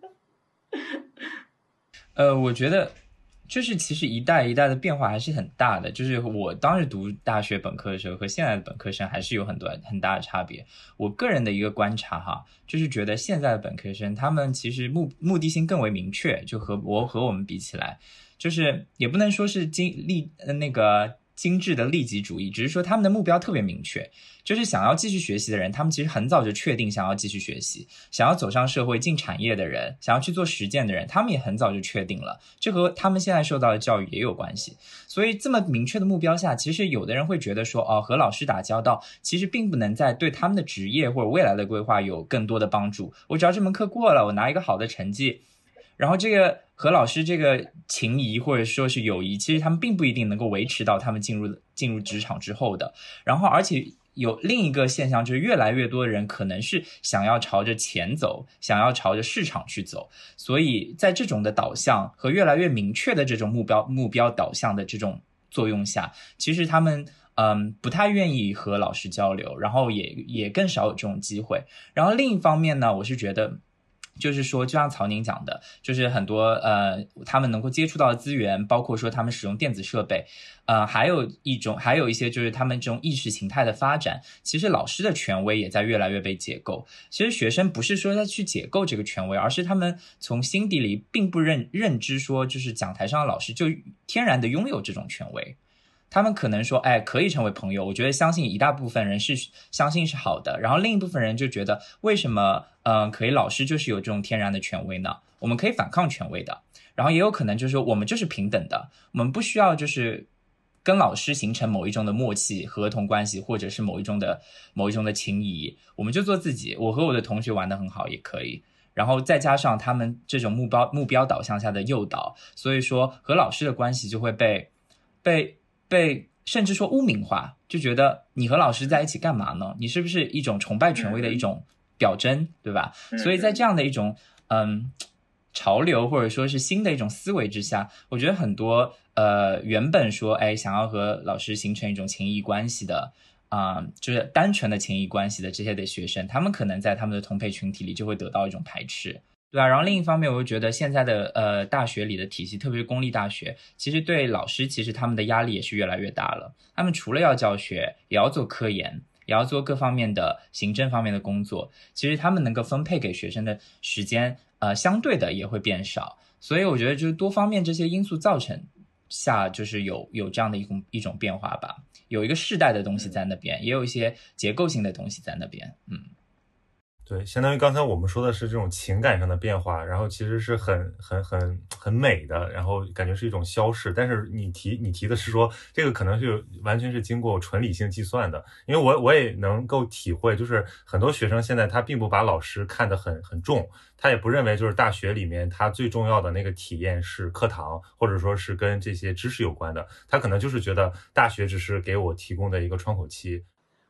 呃，我觉得。就是其实一代一代的变化还是很大的。就是我当时读大学本科的时候和现在的本科生还是有很多很大的差别。我个人的一个观察哈，就是觉得现在的本科生他们其实目目的性更为明确，就和我和我们比起来，就是也不能说是经历呃那个。精致的利己主义，只是说他们的目标特别明确，就是想要继续学习的人，他们其实很早就确定想要继续学习，想要走上社会进产业的人，想要去做实践的人，他们也很早就确定了，这和他们现在受到的教育也有关系。所以这么明确的目标下，其实有的人会觉得说，哦，和老师打交道，其实并不能在对他们的职业或者未来的规划有更多的帮助。我只要这门课过了，我拿一个好的成绩。然后这个和老师这个情谊或者说是友谊，其实他们并不一定能够维持到他们进入进入职场之后的。然后，而且有另一个现象，就是越来越多的人可能是想要朝着钱走，想要朝着市场去走。所以在这种的导向和越来越明确的这种目标目标导向的这种作用下，其实他们嗯不太愿意和老师交流，然后也也更少有这种机会。然后另一方面呢，我是觉得。就是说，就像曹宁讲的，就是很多呃，他们能够接触到的资源，包括说他们使用电子设备，呃，还有一种，还有一些就是他们这种意识形态的发展，其实老师的权威也在越来越被解构。其实学生不是说要去解构这个权威，而是他们从心底里并不认认知说，就是讲台上的老师就天然的拥有这种权威。他们可能说，哎，可以成为朋友。我觉得相信一大部分人是相信是好的，然后另一部分人就觉得，为什么，嗯，可以老师就是有这种天然的权威呢？我们可以反抗权威的。然后也有可能就是我们就是平等的，我们不需要就是跟老师形成某一种的默契、合同关系，或者是某一种的某一种的情谊，我们就做自己。我和我的同学玩的很好也可以。然后再加上他们这种目标目标导向下的诱导，所以说和老师的关系就会被被。被甚至说污名化，就觉得你和老师在一起干嘛呢？你是不是一种崇拜权威的一种表征，对吧？所以在这样的一种嗯潮流或者说是新的一种思维之下，我觉得很多呃原本说哎想要和老师形成一种情谊关系的啊，就是单纯的情谊关系的这些的学生，他们可能在他们的同辈群体里就会得到一种排斥。对啊，然后另一方面，我又觉得现在的呃大学里的体系，特别是公立大学，其实对老师其实他们的压力也是越来越大了。他们除了要教学，也要做科研，也要做各方面的行政方面的工作。其实他们能够分配给学生的时间，呃，相对的也会变少。所以我觉得就是多方面这些因素造成下，就是有有这样的一种一种变化吧。有一个世代的东西在那边，也有一些结构性的东西在那边，嗯。对，相当于刚才我们说的是这种情感上的变化，然后其实是很很很很美的，然后感觉是一种消逝。但是你提你提的是说，这个可能是完全是经过纯理性计算的，因为我我也能够体会，就是很多学生现在他并不把老师看得很很重，他也不认为就是大学里面他最重要的那个体验是课堂，或者说是跟这些知识有关的，他可能就是觉得大学只是给我提供的一个窗口期。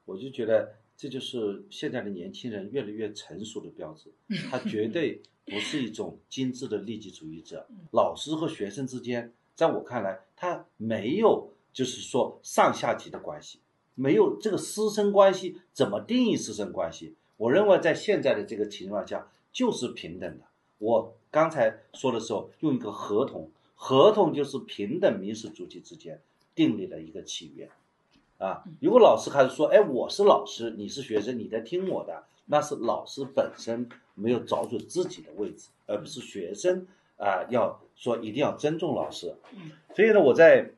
我就觉得。这就是现在的年轻人越来越成熟的标志，他绝对不是一种精致的利己主义者。老师和学生之间，在我看来，他没有就是说上下级的关系，没有这个师生关系。怎么定义师生关系？我认为在现在的这个情况下，就是平等的。我刚才说的时候，用一个合同，合同就是平等民事主体之间订立的一个契约。啊，如果老师开始说，哎，我是老师，你是学生，你在听我的，那是老师本身没有找准自己的位置，而不是学生啊，要说一定要尊重老师。所以呢，我在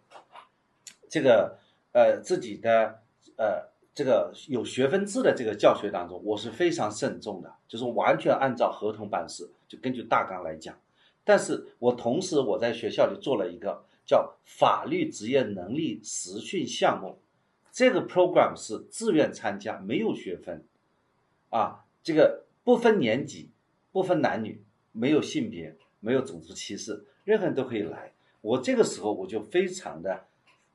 这个呃自己的呃这个有学分制的这个教学当中，我是非常慎重的，就是完全按照合同办事，就根据大纲来讲。但是我同时我在学校里做了一个叫法律职业能力实训项目。这个 program 是自愿参加，没有学分，啊，这个不分年级，不分男女，没有性别，没有种族歧视，任何人都可以来。我这个时候我就非常的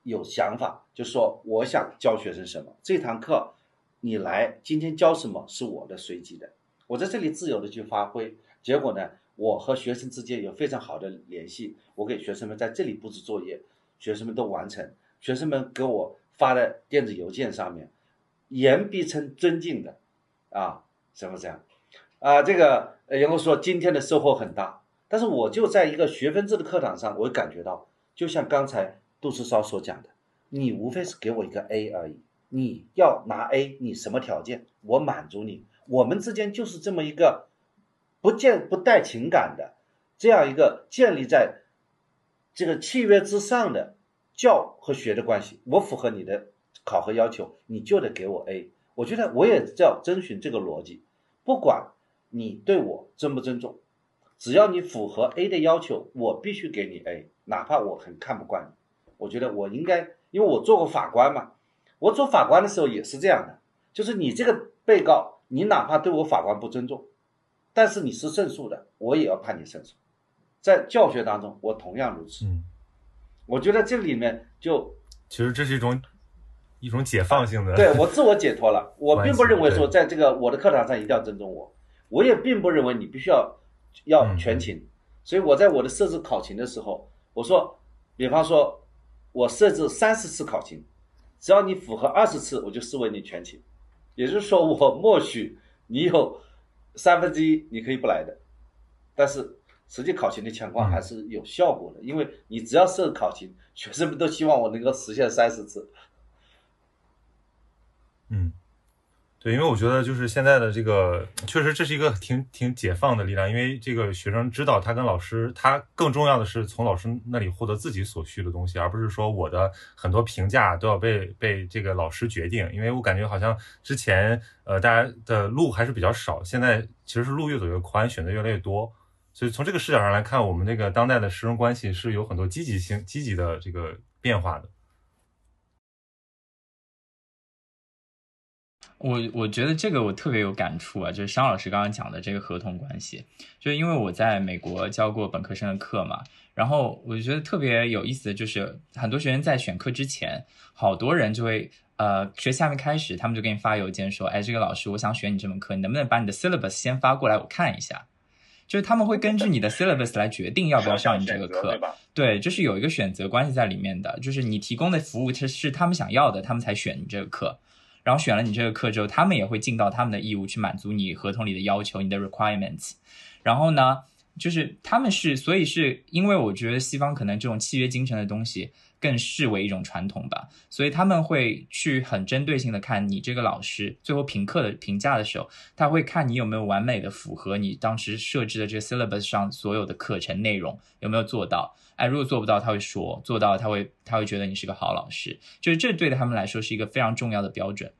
有想法，就说我想教学生什么，这堂课你来，今天教什么是我的随机的，我在这里自由的去发挥。结果呢，我和学生之间有非常好的联系，我给学生们在这里布置作业，学生们都完成，学生们给我。发在电子邮件上面，言必称尊敬的，啊，是不是这样？啊，这个员工说今天的收获很大，但是我就在一个学分制的课堂上，我感觉到，就像刚才杜世超所讲的，你无非是给我一个 A 而已，你要拿 A，你什么条件，我满足你，我们之间就是这么一个不见不带情感的这样一个建立在这个契约之上的。教和学的关系，我符合你的考核要求，你就得给我 A。我觉得我也要遵循这个逻辑，不管你对我尊不尊重，只要你符合 A 的要求，我必须给你 A，哪怕我很看不惯你。我觉得我应该，因为我做过法官嘛，我做法官的时候也是这样的，就是你这个被告，你哪怕对我法官不尊重，但是你是胜诉的，我也要判你胜诉。在教学当中，我同样如此。我觉得这里面就其实这是一种一种解放性的，对我自我解脱了。我并不认为说在这个我的课堂上一定要尊重我，我也并不认为你必须要要全勤。所以我在我的设置考勤的时候，我说，比方说，我设置三十次考勤，只要你符合二十次，我就视为你全勤。也就是说，我默许你有三分之一你可以不来的，但是实际考勤的情况还是有效果的，因为你只要设考勤，学生们都希望我能够实现三十次。嗯。对，因为我觉得就是现在的这个，确实这是一个挺挺解放的力量，因为这个学生知道他跟老师，他更重要的是从老师那里获得自己所需的东西，而不是说我的很多评价都要被被这个老师决定。因为我感觉好像之前呃大家的路还是比较少，现在其实是路越走越宽，选择越来越多。所以从这个视角上来看，我们这个当代的师生关系是有很多积极性、积极的这个变化的。我我觉得这个我特别有感触啊，就是商老师刚刚讲的这个合同关系，就是因为我在美国教过本科生的课嘛，然后我觉得特别有意思的就是很多学生在选课之前，好多人就会呃学期还没开始，他们就给你发邮件说，哎，这个老师我想选你这门课，你能不能把你的 syllabus 先发过来我看一下？就是他们会根据你的 syllabus 来决定要不要上你这个课，对，就是有一个选择关系在里面的，就是你提供的服务是是他们想要的，他们才选你这个课。然后选了你这个课之后，他们也会尽到他们的义务去满足你合同里的要求，你的 requirements。然后呢，就是他们是，所以是因为我觉得西方可能这种契约精神的东西更视为一种传统吧，所以他们会去很针对性的看你这个老师最后评课的评价的时候，他会看你有没有完美的符合你当时设置的这个 syllabus 上所有的课程内容有没有做到。哎，如果做不到，他会说；做到，他会他会觉得你是个好老师。就是这对他们来说是一个非常重要的标准。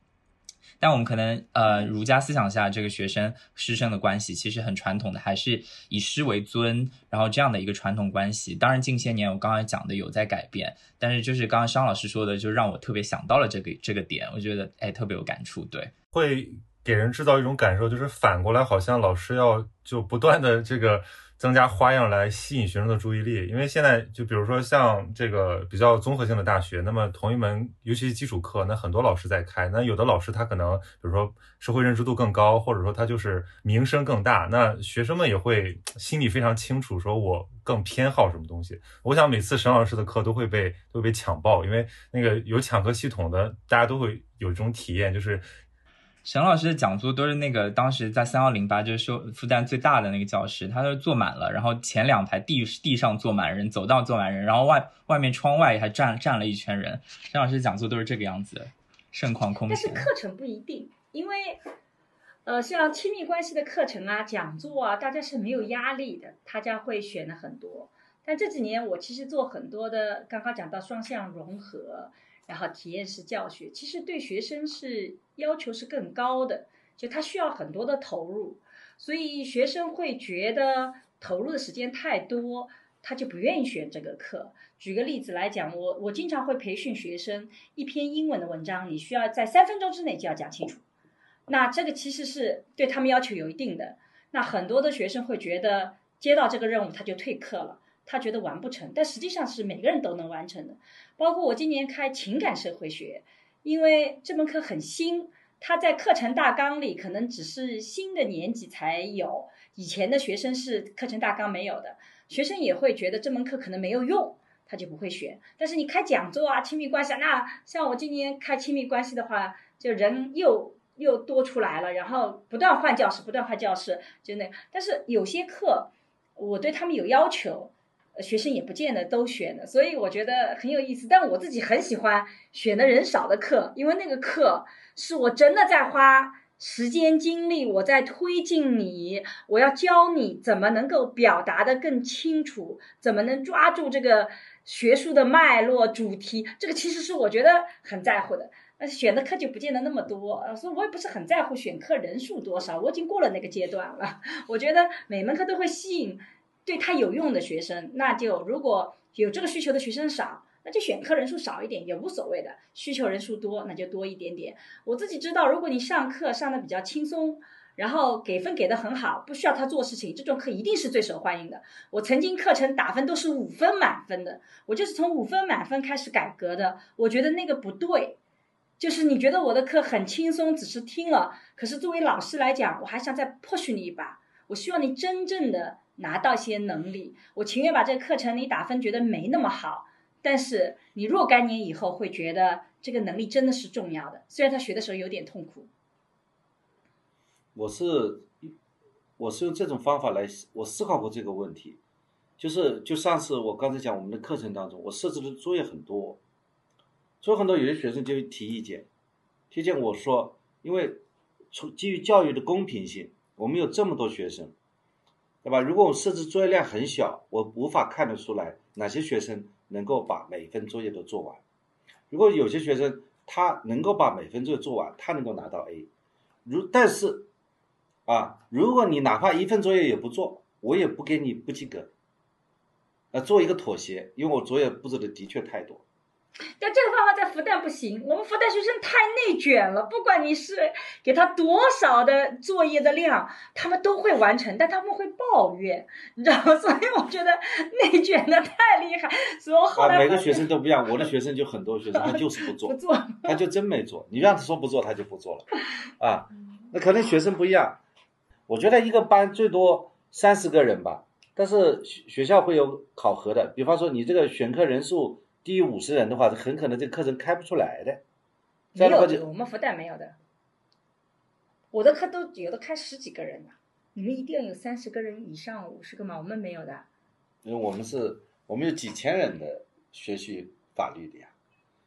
但我们可能呃，儒家思想下这个学生师生的关系其实很传统的，还是以师为尊，然后这样的一个传统关系。当然近些年我刚才讲的有在改变，但是就是刚刚商老师说的，就让我特别想到了这个这个点，我觉得哎特别有感触。对，会给人制造一种感受，就是反过来好像老师要就不断的这个。增加花样来吸引学生的注意力，因为现在就比如说像这个比较综合性的大学，那么同一门尤其是基础课，那很多老师在开，那有的老师他可能比如说社会认知度更高，或者说他就是名声更大，那学生们也会心里非常清楚，说我更偏好什么东西。我想每次沈老师的课都会被都被抢爆，因为那个有抢课系统的，大家都会有这种体验，就是。沈老师的讲座都是那个当时在三幺零八就是说复旦最大的那个教室，他都坐满了，然后前两排地地上坐满人，走道坐满人，然后外外面窗外还站站了一圈人。沈老师讲座都是这个样子，盛况空前。但是课程不一定，因为呃像亲密关系的课程啊、讲座啊，大家是没有压力的，大家会选的很多。但这几年我其实做很多的，刚刚讲到双向融合。然后体验式教学其实对学生是要求是更高的，就他需要很多的投入，所以学生会觉得投入的时间太多，他就不愿意选这个课。举个例子来讲，我我经常会培训学生，一篇英文的文章，你需要在三分钟之内就要讲清楚，那这个其实是对他们要求有一定的。那很多的学生会觉得接到这个任务他就退课了。他觉得完不成，但实际上是每个人都能完成的。包括我今年开情感社会学，因为这门课很新，它在课程大纲里可能只是新的年级才有，以前的学生是课程大纲没有的。学生也会觉得这门课可能没有用，他就不会选。但是你开讲座啊，亲密关系，那像我今年开亲密关系的话，就人又又多出来了，然后不断换教室，不断换教室，就那。但是有些课，我对他们有要求。学生也不见得都选的，所以我觉得很有意思。但我自己很喜欢选的人少的课，因为那个课是我真的在花时间精力，我在推进你，我要教你怎么能够表达的更清楚，怎么能抓住这个学术的脉络主题。这个其实是我觉得很在乎的。那选的课就不见得那么多，所以我也不是很在乎选课人数多少，我已经过了那个阶段了。我觉得每门课都会吸引。对他有用的学生，那就如果有这个需求的学生少，那就选课人数少一点也无所谓的。需求人数多，那就多一点点。我自己知道，如果你上课上的比较轻松，然后给分给的很好，不需要他做事情，这种课一定是最受欢迎的。我曾经课程打分都是五分满分的，我就是从五分满分开始改革的。我觉得那个不对，就是你觉得我的课很轻松，只是听了，可是作为老师来讲，我还想再 push 你一把，我希望你真正的。拿到些能力，我情愿把这个课程你打分觉得没那么好，但是你若干年以后会觉得这个能力真的是重要的，虽然他学的时候有点痛苦。我是我是用这种方法来，我思考过这个问题，就是就上次我刚才讲我们的课程当中，我设置的作业很多，所以很多有些学生就提意见，提见我说，因为从基于教育的公平性，我们有这么多学生，对吧？如果我设置作业量很小，我无法看得出来哪些学生能够把每份作业都做完。如果有些学生他能够把每份作业做完，他能够拿到 A，如但是。啊，如果你哪怕一份作业也不做，我也不给你不及格。呃，做一个妥协，因为我作业布置的的确太多。但这个方法在复旦不行，我们复旦学生太内卷了。不管你是给他多少的作业的量，他们都会完成，但他们会抱怨，你知道吗？所以我觉得内卷的太厉害。所以后来、啊、每个学生都不一样，我的学生就很多学生他就是不做，不做，他就真没做。你让他说不做，他就不做了。啊，那可能学生不一样。我觉得一个班最多三十个人吧，但是学学校会有考核的。比方说你这个选课人数低于五十人的话，很可能这个课程开不出来的。这样的话就我们复旦没有的，我的课都有的开十几个人的，你们一定要有三十个人以上五十个吗？我们没有的。因为我们是，我们有几千人的学习法律的呀。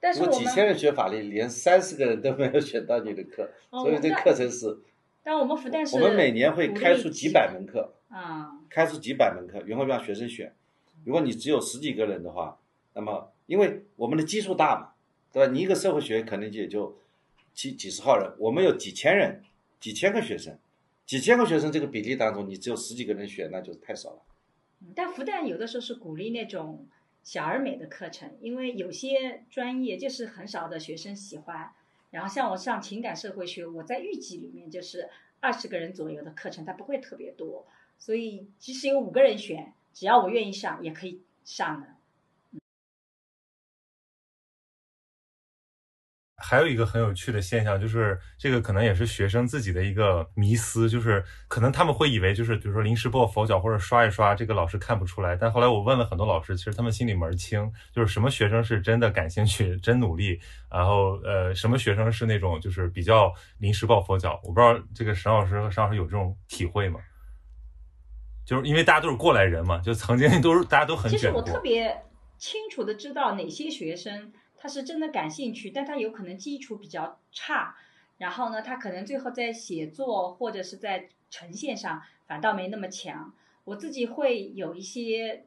但是我们几千人学法律，连三十个人都没有选到你的课，哦所以这课程是。但我们复旦是，我们每年会开出几百门课，啊，开出几百门课，然后让学生选。如果你只有十几个人的话，那么因为我们的基数大嘛，对吧？你一个社会学可能也就几几十号人，我们有几千人，几千个学生，几千个学生这个比例当中，你只有十几个人选，那就太少了。但复旦有的时候是鼓励那种小而美的课程，因为有些专业就是很少的学生喜欢。然后像我上情感社会学，我在预计里面就是二十个人左右的课程，它不会特别多，所以即使有五个人选，只要我愿意上，也可以上的。还有一个很有趣的现象，就是这个可能也是学生自己的一个迷思，就是可能他们会以为就是比如说临时抱佛脚或者刷一刷，这个老师看不出来。但后来我问了很多老师，其实他们心里门儿清，就是什么学生是真的感兴趣、真努力，然后呃什么学生是那种就是比较临时抱佛脚。我不知道这个沈老师和尚老师有这种体会吗？就是因为大家都是过来人嘛，就曾经都是大家都很其实我。特别清楚的知道哪些学生他是真的感兴趣，但他有可能基础比较差，然后呢，他可能最后在写作或者是在呈现上反倒没那么强。我自己会有一些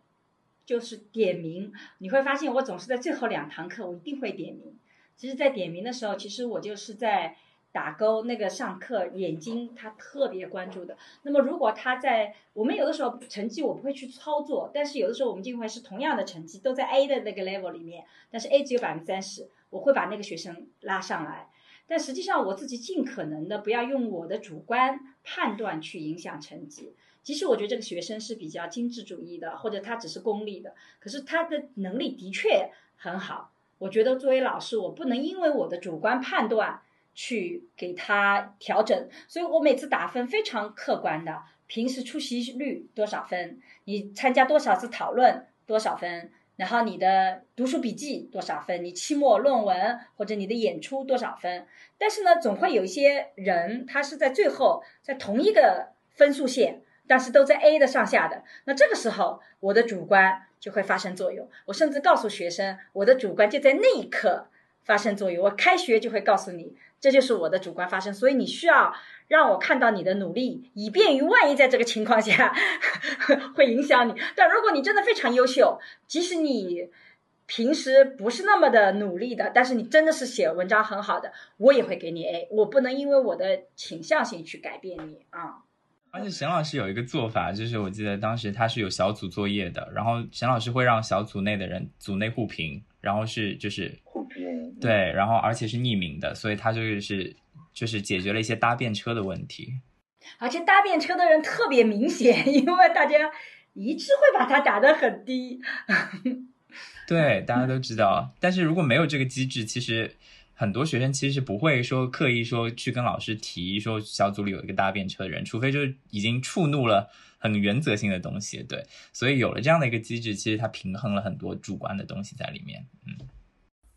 就是点名，你会发现我总是在最后两堂课我一定会点名。其实，在点名的时候，其实我就是在打勾那个上课眼睛他特别关注的。那么，如果他在我们有的时候成绩我不会去操作，但是有的时候我们就会是同样的成绩都在 A 的那个 level 里面，但是 A 只有百分之三十，我会把那个学生拉上来。但实际上我自己尽可能的不要用我的主观判断去影响成绩。即使我觉得这个学生是比较精致主义的，或者他只是功利的，可是他的能力的确很好。我觉得作为老师，我不能因为我的主观判断去给他调整，所以我每次打分非常客观的。平时出席率多少分？你参加多少次讨论多少分？然后你的读书笔记多少分？你期末论文或者你的演出多少分？但是呢，总会有一些人他是在最后在同一个分数线，但是都在 A 的上下的。那这个时候，我的主观就会发生作用。我甚至告诉学生，我的主观就在那一刻发生作用。我开学就会告诉你，这就是我的主观发生。所以你需要让我看到你的努力，以便于万一在这个情况下 会影响你。但如果你真的非常优秀，即使你平时不是那么的努力的，但是你真的是写文章很好的，我也会给你 A。我不能因为我的倾向性去改变你啊。而且沈老师有一个做法，就是我记得当时他是有小组作业的，然后沈老师会让小组内的人组内互评，然后是就是互评对，然后而且是匿名的，所以他就是就是解决了一些搭便车的问题。而且搭便车的人特别明显，因为大家一致会把他打得很低。对，大家都知道。但是如果没有这个机制，其实很多学生其实不会说刻意说去跟老师提说小组里有一个搭便车的人，除非就是已经触怒了很原则性的东西。对，所以有了这样的一个机制，其实它平衡了很多主观的东西在里面。嗯，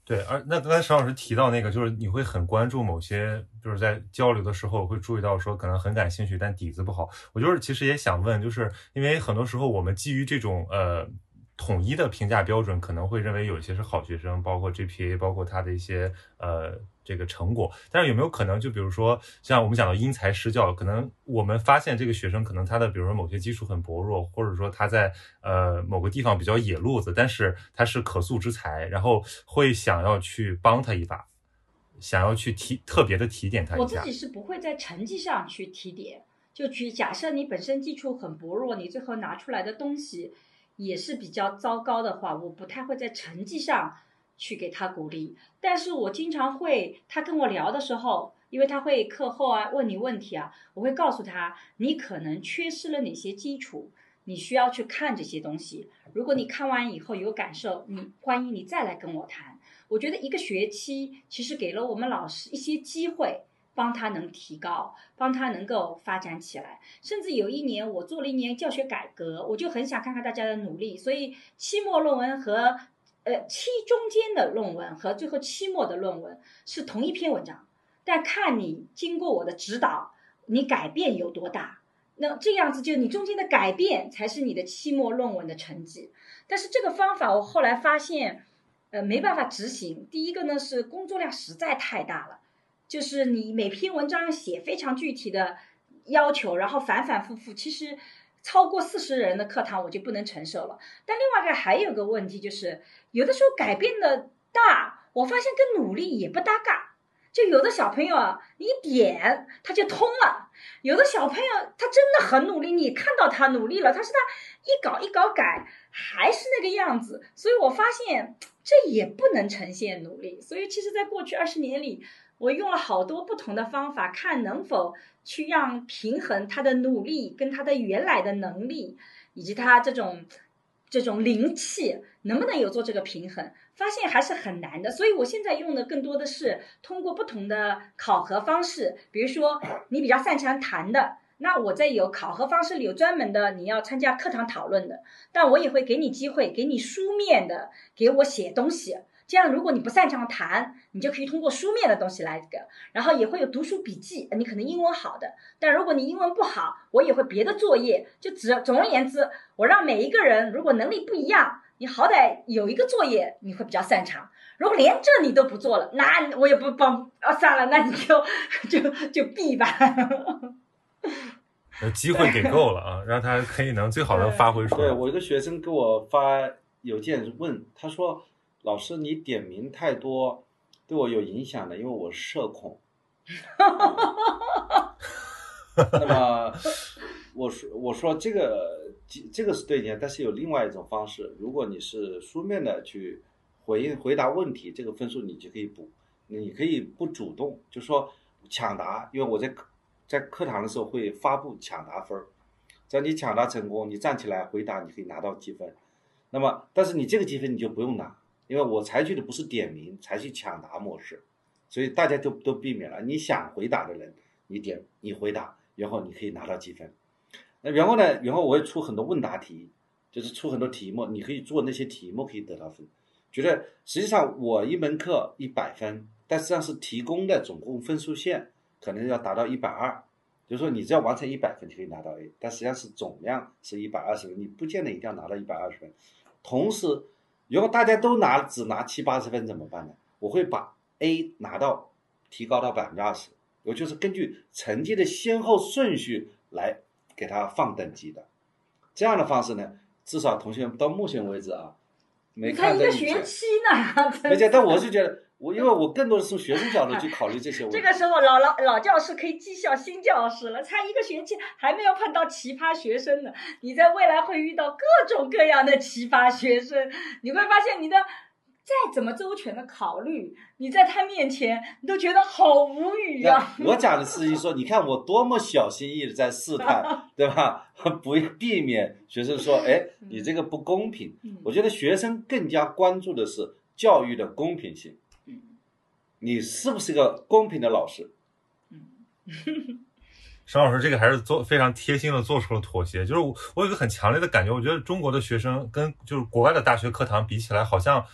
对，而那刚才沈老师提到那个，就是你会很关注某些，就是在交流的时候会注意到说可能很感兴趣，但底子不好。我就是其实也想问，就是因为很多时候我们基于这种呃统一的评价标准，可能会认为有一些是好学生，包括 GPA，包括他的一些呃。这个成果，但是有没有可能，就比如说像我们讲到因材施教，可能我们发现这个学生可能他的，比如说某些基础很薄弱，或者说他在呃某个地方比较野路子，但是他是可塑之才，然后会想要去帮他一把，想要去提特别的提点他一下。我自己是不会在成绩上去提点，就去假设你本身基础很薄弱，你最后拿出来的东西也是比较糟糕的话，我不太会在成绩上。去给他鼓励，但是我经常会，他跟我聊的时候，因为他会课后啊问你问题啊，我会告诉他，你可能缺失了哪些基础，你需要去看这些东西。如果你看完以后有感受，你欢迎你再来跟我谈。我觉得一个学期其实给了我们老师一些机会，帮他能提高，帮他能够发展起来。甚至有一年我做了一年教学改革，我就很想看看大家的努力，所以期末论文和。呃，期中间的论文和最后期末的论文是同一篇文章，但看你经过我的指导，你改变有多大。那这样子就你中间的改变才是你的期末论文的成绩。但是这个方法我后来发现，呃，没办法执行。第一个呢是工作量实在太大了，就是你每篇文章写非常具体的要求，然后反反复复，其实。超过四十人的课堂我就不能承受了。但另外一个还有个问题就是，有的时候改变的大，我发现跟努力也不搭嘎。就有的小朋友啊，你点他就通了；有的小朋友他真的很努力，你看到他努力了，但是他一搞一搞改还是那个样子。所以我发现这也不能呈现努力。所以其实，在过去二十年里，我用了好多不同的方法，看能否。去让平衡他的努力跟他的原来的能力，以及他这种这种灵气，能不能有做这个平衡？发现还是很难的。所以我现在用的更多的是通过不同的考核方式，比如说你比较擅长谈的，那我在有考核方式里有专门的你要参加课堂讨论的，但我也会给你机会，给你书面的给我写东西。这样，如果你不擅长谈，你就可以通过书面的东西来这个，然后也会有读书笔记。你可能英文好的，但如果你英文不好，我也会别的作业。就只总而言之，我让每一个人，如果能力不一样，你好歹有一个作业你会比较擅长。如果连这你都不做了，那我也不帮啊，算了，那你就就就闭 吧。机会给够了啊，让他可以能最好的发挥出来。对我一个学生给我发邮件问，他说。老师，你点名太多，对我有影响的，因为我社恐。那么，我说我说这个这个是对的，但是有另外一种方式，如果你是书面的去回应回答问题，这个分数你就可以补。你可以不主动，就说抢答，因为我在在课堂的时候会发布抢答分儿，只要你抢答成功，你站起来回答，你可以拿到积分。那么，但是你这个积分你就不用拿。因为我采取的不是点名，采取抢答模式，所以大家就都避免了。你想回答的人，你点你回答，然后你可以拿到积分。那然后呢？然后我会出很多问答题，就是出很多题目，你可以做那些题目可以得到分。觉得实际上我一门课一百分，但实际上是提供的总共分数线可能要达到一百二，就是说你只要完成一百分就可以拿到 A，但实际上是总量是一百二十分，你不见得一定要拿到一百二十分。同时。如果大家都拿只拿七八十分怎么办呢？我会把 A 拿到提高到百分之二十，我就是根据成绩的先后顺序来给他放等级的。这样的方式呢，至少同学们到目前为止啊，没看一个学期呢。没见，但我是觉得。我因为我更多的是从学生角度去考虑这些问题。这个时候，老老老教师可以讥笑新教师了，才一个学期还没有碰到奇葩学生呢。你在未来会遇到各种各样的奇葩学生，你会发现你的再怎么周全的考虑，你在他面前你都觉得好无语呀。我讲的是说，你看我多么小心翼翼的在试探，对吧？不避免学生说，哎，你这个不公平。我觉得学生更加关注的是教育的公平性。你是不是一个公平的老师？嗯 沈老师，这个还是做非常贴心的做出了妥协。就是我有一个很强烈的感觉，我觉得中国的学生跟就是国外的大学课堂比起来，好像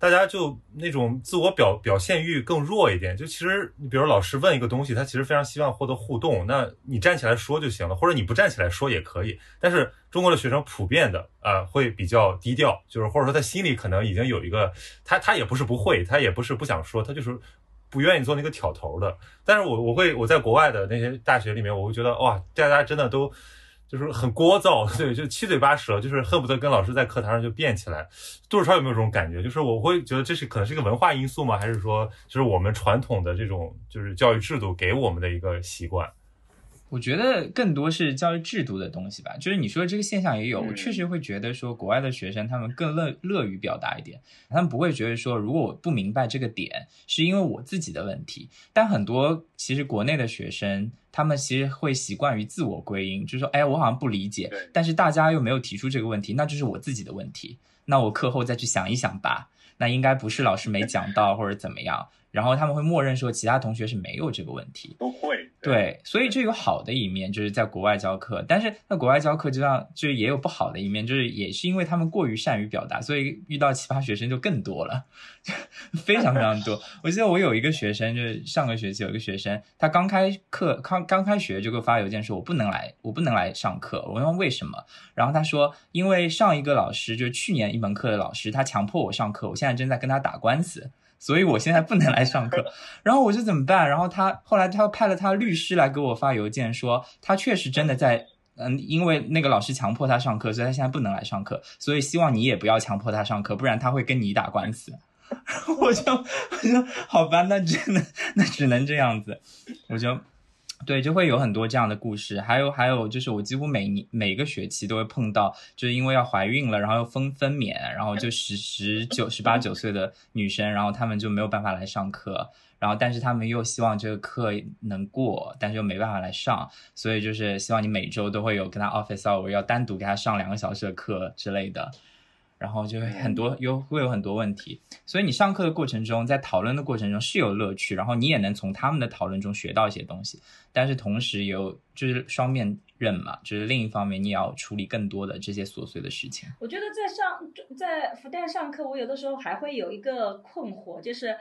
大家就那种自我表表现欲更弱一点。就其实你比如老师问一个东西，他其实非常希望获得互动，那你站起来说就行了，或者你不站起来说也可以。但是中国的学生普遍的啊会比较低调，就是或者说他心里可能已经有一个，他他也不是不会，他也不是不想说，他就是不愿意做那个挑头的。但是我我会我在国外的那些大学里面，我会觉得哇，大家真的都。就是很聒噪，对，就七嘴八舌，就是恨不得跟老师在课堂上就辩起来。杜世超有没有这种感觉？就是我会觉得这是可能是一个文化因素吗？还是说就是我们传统的这种就是教育制度给我们的一个习惯？我觉得更多是教育制度的东西吧，就是你说的这个现象也有，我确实会觉得说国外的学生他们更乐乐于表达一点，他们不会觉得说如果我不明白这个点是因为我自己的问题，但很多其实国内的学生他们其实会习惯于自我归因，就是说哎我好像不理解，但是大家又没有提出这个问题，那就是我自己的问题，那我课后再去想一想吧，那应该不是老师没讲到或者怎么样。然后他们会默认说其他同学是没有这个问题，都会对，所以这有好的一面，就是在国外教课，但是在国外教课就像就是也有不好的一面，就是也是因为他们过于善于表达，所以遇到奇葩学生就更多了，非常非常多。我记得我有一个学生，就是上个学期有一个学生，他刚开课刚刚开学就给我发邮件说，我不能来，我不能来上课。我问为什么，然后他说，因为上一个老师就是去年一门课的老师，他强迫我上课，我现在正在跟他打官司。所以我现在不能来上课，然后我就怎么办？然后他后来他派了他律师来给我发邮件说，他确实真的在，嗯，因为那个老师强迫他上课，所以他现在不能来上课。所以希望你也不要强迫他上课，不然他会跟你打官司。我就我就好吧，那真的那只能这样子，我就。对，就会有很多这样的故事，还有还有就是我几乎每年每个学期都会碰到，就是因为要怀孕了，然后又分分娩，然后就十十九十八九岁的女生，然后她们就没有办法来上课，然后但是她们又希望这个课能过，但是又没办法来上，所以就是希望你每周都会有跟她 office hour 要单独给她上两个小时的课之类的。然后就会很多有会有很多问题，所以你上课的过程中，在讨论的过程中是有乐趣，然后你也能从他们的讨论中学到一些东西。但是同时有就是双面刃嘛，就是另一方面你也要处理更多的这些琐碎的事情。我觉得在上在复旦上课，我有的时候还会有一个困惑，就是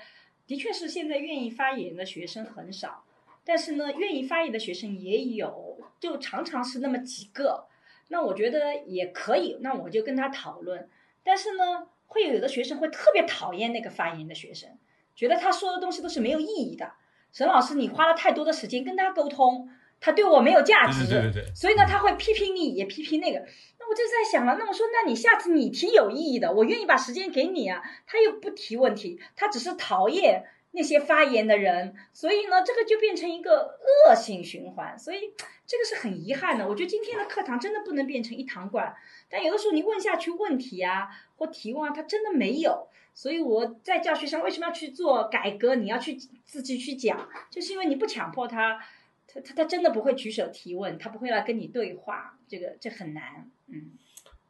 的确是现在愿意发言的学生很少，但是呢，愿意发言的学生也有，就常常是那么几个。那我觉得也可以，那我就跟他讨论。但是呢，会有的学生会特别讨厌那个发言的学生，觉得他说的东西都是没有意义的。沈老师，你花了太多的时间跟他沟通，他对我没有价值，对对对，所以呢，他会批评你，也批评那个。那我就在想了，那我说，那你下次你提有意义的，我愿意把时间给你啊。他又不提问题，他只是讨厌那些发言的人，所以呢，这个就变成一个恶性循环。所以这个是很遗憾的。我觉得今天的课堂真的不能变成一堂馆。但有的时候你问下去问题啊，或提问啊，他真的没有。所以我在教学上为什么要去做改革？你要去自己去讲，就是因为你不强迫他，他他他真的不会举手提问，他不会来跟你对话，这个这很难。嗯，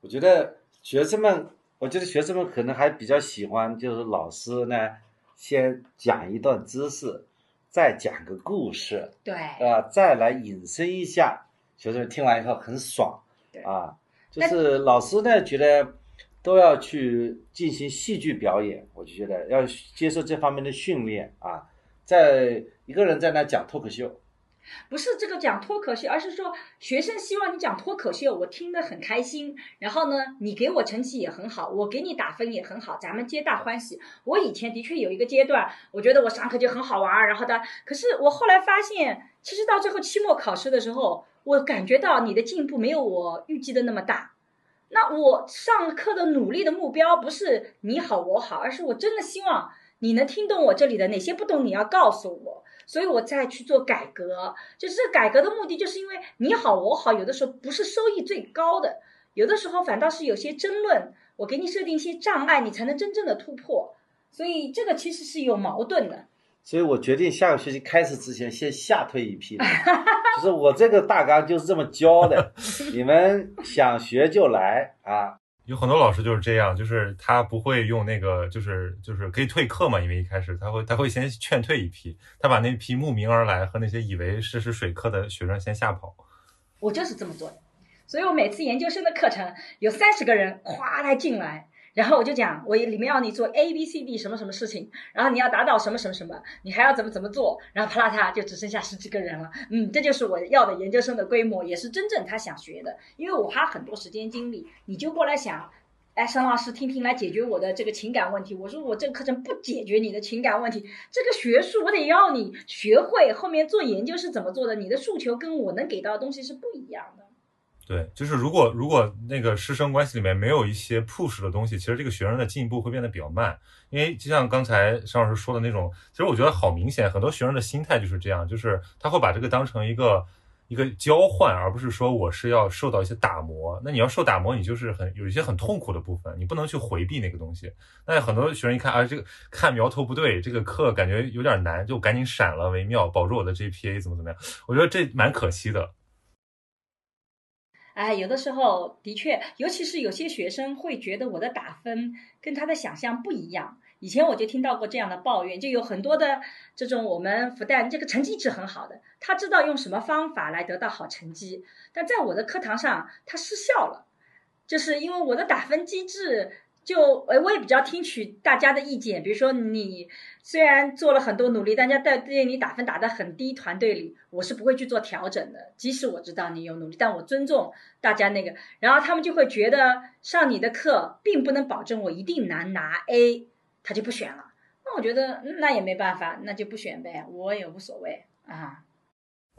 我觉得学生们，我觉得学生们可能还比较喜欢，就是老师呢先讲一段知识，再讲个故事，对，啊，再来引申一下，学生们听完以后很爽，啊。就是老师呢，觉得都要去进行戏剧表演，我就觉得要接受这方面的训练啊。在一个人在那讲脱口秀，不是这个讲脱口秀，而是说学生希望你讲脱口秀，我听得很开心。然后呢，你给我成绩也很好，我给你打分也很好，咱们皆大欢喜。我以前的确有一个阶段，我觉得我上课就很好玩，然后的，可是我后来发现，其实到最后期末考试的时候。我感觉到你的进步没有我预计的那么大，那我上课的努力的目标不是你好我好，而是我真的希望你能听懂我这里的哪些不懂，你要告诉我，所以我再去做改革。就是这改革的目的，就是因为你好我好，有的时候不是收益最高的，有的时候反倒是有些争论，我给你设定一些障碍，你才能真正的突破。所以这个其实是有矛盾的。所以我决定下个学期开始之前先吓退一批，就是我这个大纲就是这么教的，你们想学就来啊。有很多老师就是这样，就是他不会用那个，就是就是可以退课嘛，因为一开始他会他会先劝退一批，他把那批慕名而来和那些以为试试水课的学生先吓跑。我就是这么做的，所以我每次研究生的课程有三十个人哗来进来。然后我就讲，我里面要你做 A B C D 什么什么事情，然后你要达到什么什么什么，你还要怎么怎么做，然后啪啦啪就只剩下十几个人了。嗯，这就是我要的研究生的规模，也是真正他想学的。因为我花很多时间精力，你就过来想，哎，沈老师听听来解决我的这个情感问题。我说我这个课程不解决你的情感问题，这个学术我得要你学会后面做研究是怎么做的，你的诉求跟我能给到的东西是不一样的。对，就是如果如果那个师生关系里面没有一些 push 的东西，其实这个学生的进步会变得比较慢。因为就像刚才尚老师说的那种，其实我觉得好明显，很多学生的心态就是这样，就是他会把这个当成一个一个交换，而不是说我是要受到一些打磨。那你要受打磨，你就是很有一些很痛苦的部分，你不能去回避那个东西。那很多学生一看啊，这个看苗头不对，这个课感觉有点难，就赶紧闪了为妙，保住我的 GPA 怎么怎么样？我觉得这蛮可惜的。哎，有的时候的确，尤其是有些学生会觉得我的打分跟他的想象不一样。以前我就听到过这样的抱怨，就有很多的这种我们复旦这个成绩一直很好的，他知道用什么方法来得到好成绩，但在我的课堂上他失效了，就是因为我的打分机制。就，我也比较听取大家的意见。比如说，你虽然做了很多努力，大家在对你打分打得很低，团队里我是不会去做调整的。即使我知道你有努力，但我尊重大家那个。然后他们就会觉得上你的课并不能保证我一定能拿 A，他就不选了。那我觉得那也没办法，那就不选呗，我也无所谓啊。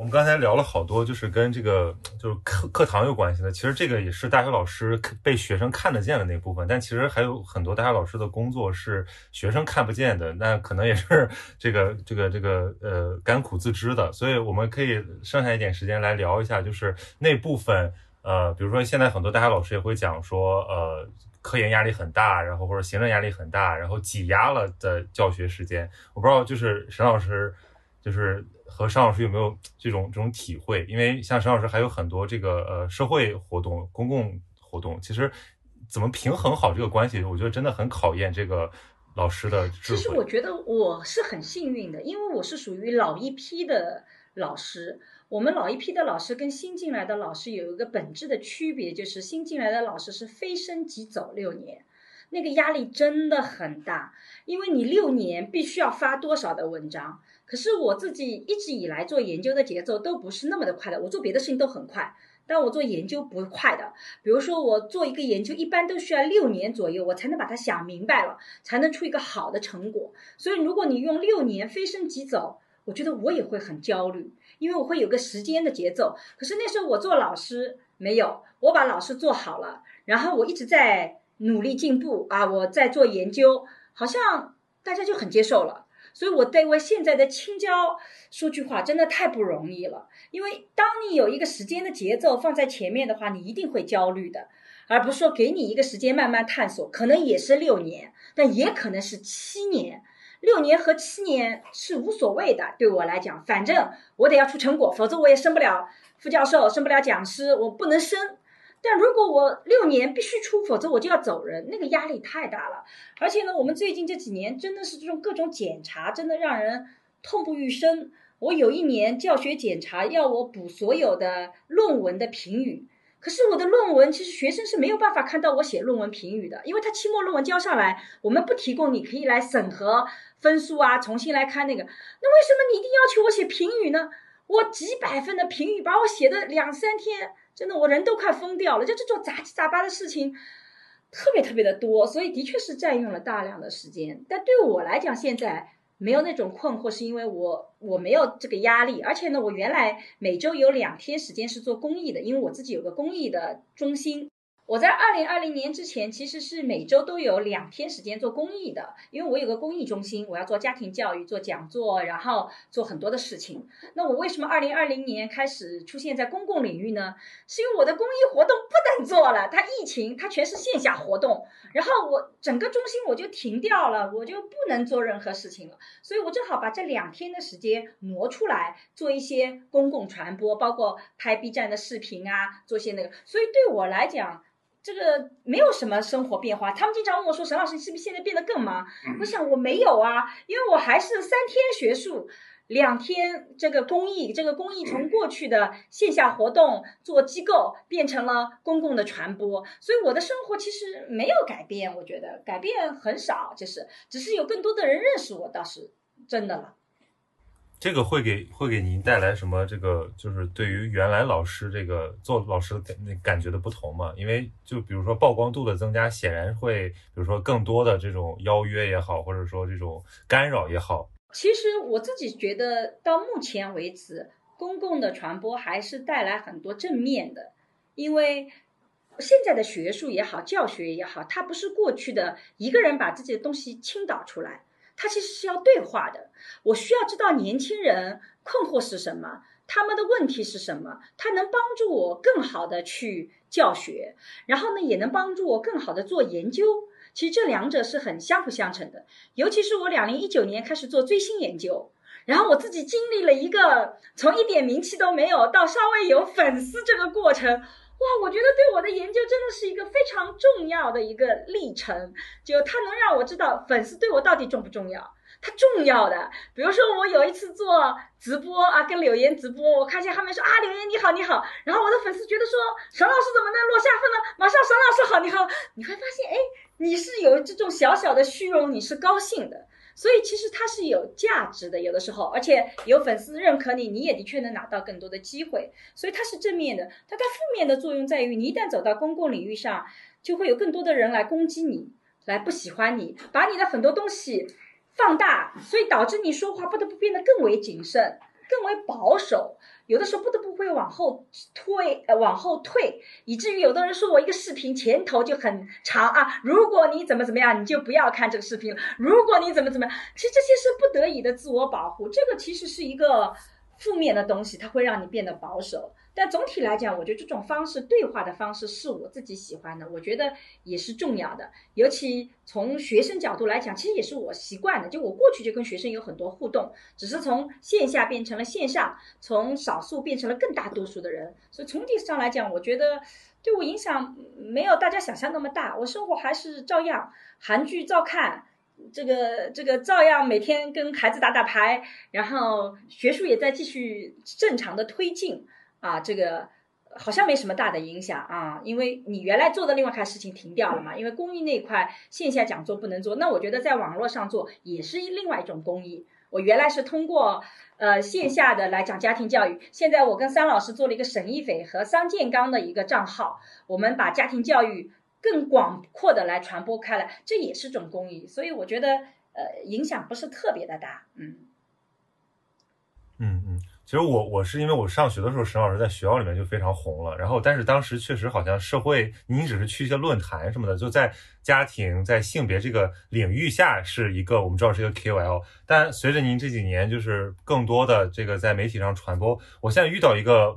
我们刚才聊了好多，就是跟这个就是课课堂有关系的。其实这个也是大学老师被学生看得见的那部分，但其实还有很多大学老师的工作是学生看不见的，那可能也是这个这个这个呃甘苦自知的。所以我们可以剩下一点时间来聊一下，就是那部分呃，比如说现在很多大学老师也会讲说，呃，科研压力很大，然后或者行政压力很大，然后挤压了的教学时间。我不知道，就是沈老师，就是。和尚老师有没有这种这种体会？因为像沈老师还有很多这个呃社会活动、公共活动，其实怎么平衡好这个关系，我觉得真的很考验这个老师的智慧。其实我觉得我是很幸运的，因为我是属于老一批的老师。我们老一批的老师跟新进来的老师有一个本质的区别，就是新进来的老师是非升即走六年，那个压力真的很大，因为你六年必须要发多少的文章。可是我自己一直以来做研究的节奏都不是那么的快的，我做别的事情都很快，但我做研究不快的。比如说我做一个研究，一般都需要六年左右，我才能把它想明白了，才能出一个好的成果。所以如果你用六年飞升即走，我觉得我也会很焦虑，因为我会有个时间的节奏。可是那时候我做老师没有，我把老师做好了，然后我一直在努力进步啊，我在做研究，好像大家就很接受了。所以，我对我现在的青椒说句话，真的太不容易了。因为当你有一个时间的节奏放在前面的话，你一定会焦虑的，而不是说给你一个时间慢慢探索，可能也是六年，但也可能是七年。六年和七年是无所谓的，对我来讲，反正我得要出成果，否则我也升不了副教授，升不了讲师，我不能升。但如果我六年必须出，否则我就要走人，那个压力太大了。而且呢，我们最近这几年真的是这种各种检查，真的让人痛不欲生。我有一年教学检查要我补所有的论文的评语，可是我的论文其实学生是没有办法看到我写论文评语的，因为他期末论文交上来，我们不提供，你可以来审核分数啊，重新来看那个。那为什么你一定要求我写评语呢？我几百分的评语，把我写的两三天。真的，我人都快疯掉了。就这种杂七杂八的事情，特别特别的多，所以的确是占用了大量的时间。但对我来讲，现在没有那种困惑，是因为我我没有这个压力。而且呢，我原来每周有两天时间是做公益的，因为我自己有个公益的中心。我在二零二零年之前，其实是每周都有两天时间做公益的，因为我有个公益中心，我要做家庭教育、做讲座，然后做很多的事情。那我为什么二零二零年开始出现在公共领域呢？是因为我的公益活动不能做了，它疫情，它全是线下活动，然后我整个中心我就停掉了，我就不能做任何事情了，所以我正好把这两天的时间挪出来做一些公共传播，包括拍 B 站的视频啊，做些那个。所以对我来讲，这个没有什么生活变化，他们经常问我说：“沈老师，你是不是现在变得更忙？”我想我没有啊，因为我还是三天学术，两天这个公益，这个公益从过去的线下活动做机构变成了公共的传播，所以我的生活其实没有改变，我觉得改变很少，就是只是有更多的人认识我，倒是真的了。这个会给会给您带来什么？这个就是对于原来老师这个做老师的感那感觉的不同嘛？因为就比如说曝光度的增加，显然会比如说更多的这种邀约也好，或者说这种干扰也好。其实我自己觉得，到目前为止，公共的传播还是带来很多正面的，因为现在的学术也好，教学也好，它不是过去的一个人把自己的东西倾倒出来，它其实是要对话的。我需要知道年轻人困惑是什么，他们的问题是什么，它能帮助我更好的去教学，然后呢，也能帮助我更好的做研究。其实这两者是很相辅相成的，尤其是我两零一九年开始做追星研究，然后我自己经历了一个从一点名气都没有到稍微有粉丝这个过程，哇，我觉得对我的研究真的是一个非常重要的一个历程，就它能让我知道粉丝对我到底重不重要。它重要的，比如说我有一次做直播啊，跟柳岩直播，我看见他们说啊，柳岩你好你好，然后我的粉丝觉得说沈老师怎么能落下风呢？马上沈老师好你好，你会发现哎，你是有这种小小的虚荣，你是高兴的，所以其实它是有价值的，有的时候，而且有粉丝认可你，你也的确能拿到更多的机会，所以它是正面的。但它负面的作用在于，你一旦走到公共领域上，就会有更多的人来攻击你，来不喜欢你，把你的很多东西。放大，所以导致你说话不得不变得更为谨慎、更为保守，有的时候不得不会往后退，呃，往后退，以至于有的人说我一个视频前头就很长啊，如果你怎么怎么样，你就不要看这个视频了。如果你怎么怎么样，其实这些是不得已的自我保护，这个其实是一个负面的东西，它会让你变得保守。但总体来讲，我觉得这种方式对话的方式是我自己喜欢的，我觉得也是重要的。尤其从学生角度来讲，其实也是我习惯的。就我过去就跟学生有很多互动，只是从线下变成了线上，从少数变成了更大多数的人。所以从体上来讲，我觉得对我影响没有大家想象那么大。我生活还是照样，韩剧照看，这个这个照样每天跟孩子打打牌，然后学术也在继续正常的推进。啊，这个好像没什么大的影响啊，因为你原来做的另外一块事情停掉了嘛，因为公益那块线下讲座不能做，那我觉得在网络上做也是另外一种公益。我原来是通过呃线下的来讲家庭教育，现在我跟桑老师做了一个沈一斐和桑建刚的一个账号，我们把家庭教育更广阔的来传播开来，这也是种公益，所以我觉得呃影响不是特别的大，嗯，嗯嗯。其实我我是因为我上学的时候，沈老师在学校里面就非常红了。然后，但是当时确实好像社会，你只是去一些论坛什么的，就在家庭在性别这个领域下是一个我们知道是一个 KOL。但随着您这几年就是更多的这个在媒体上传播，我现在遇到一个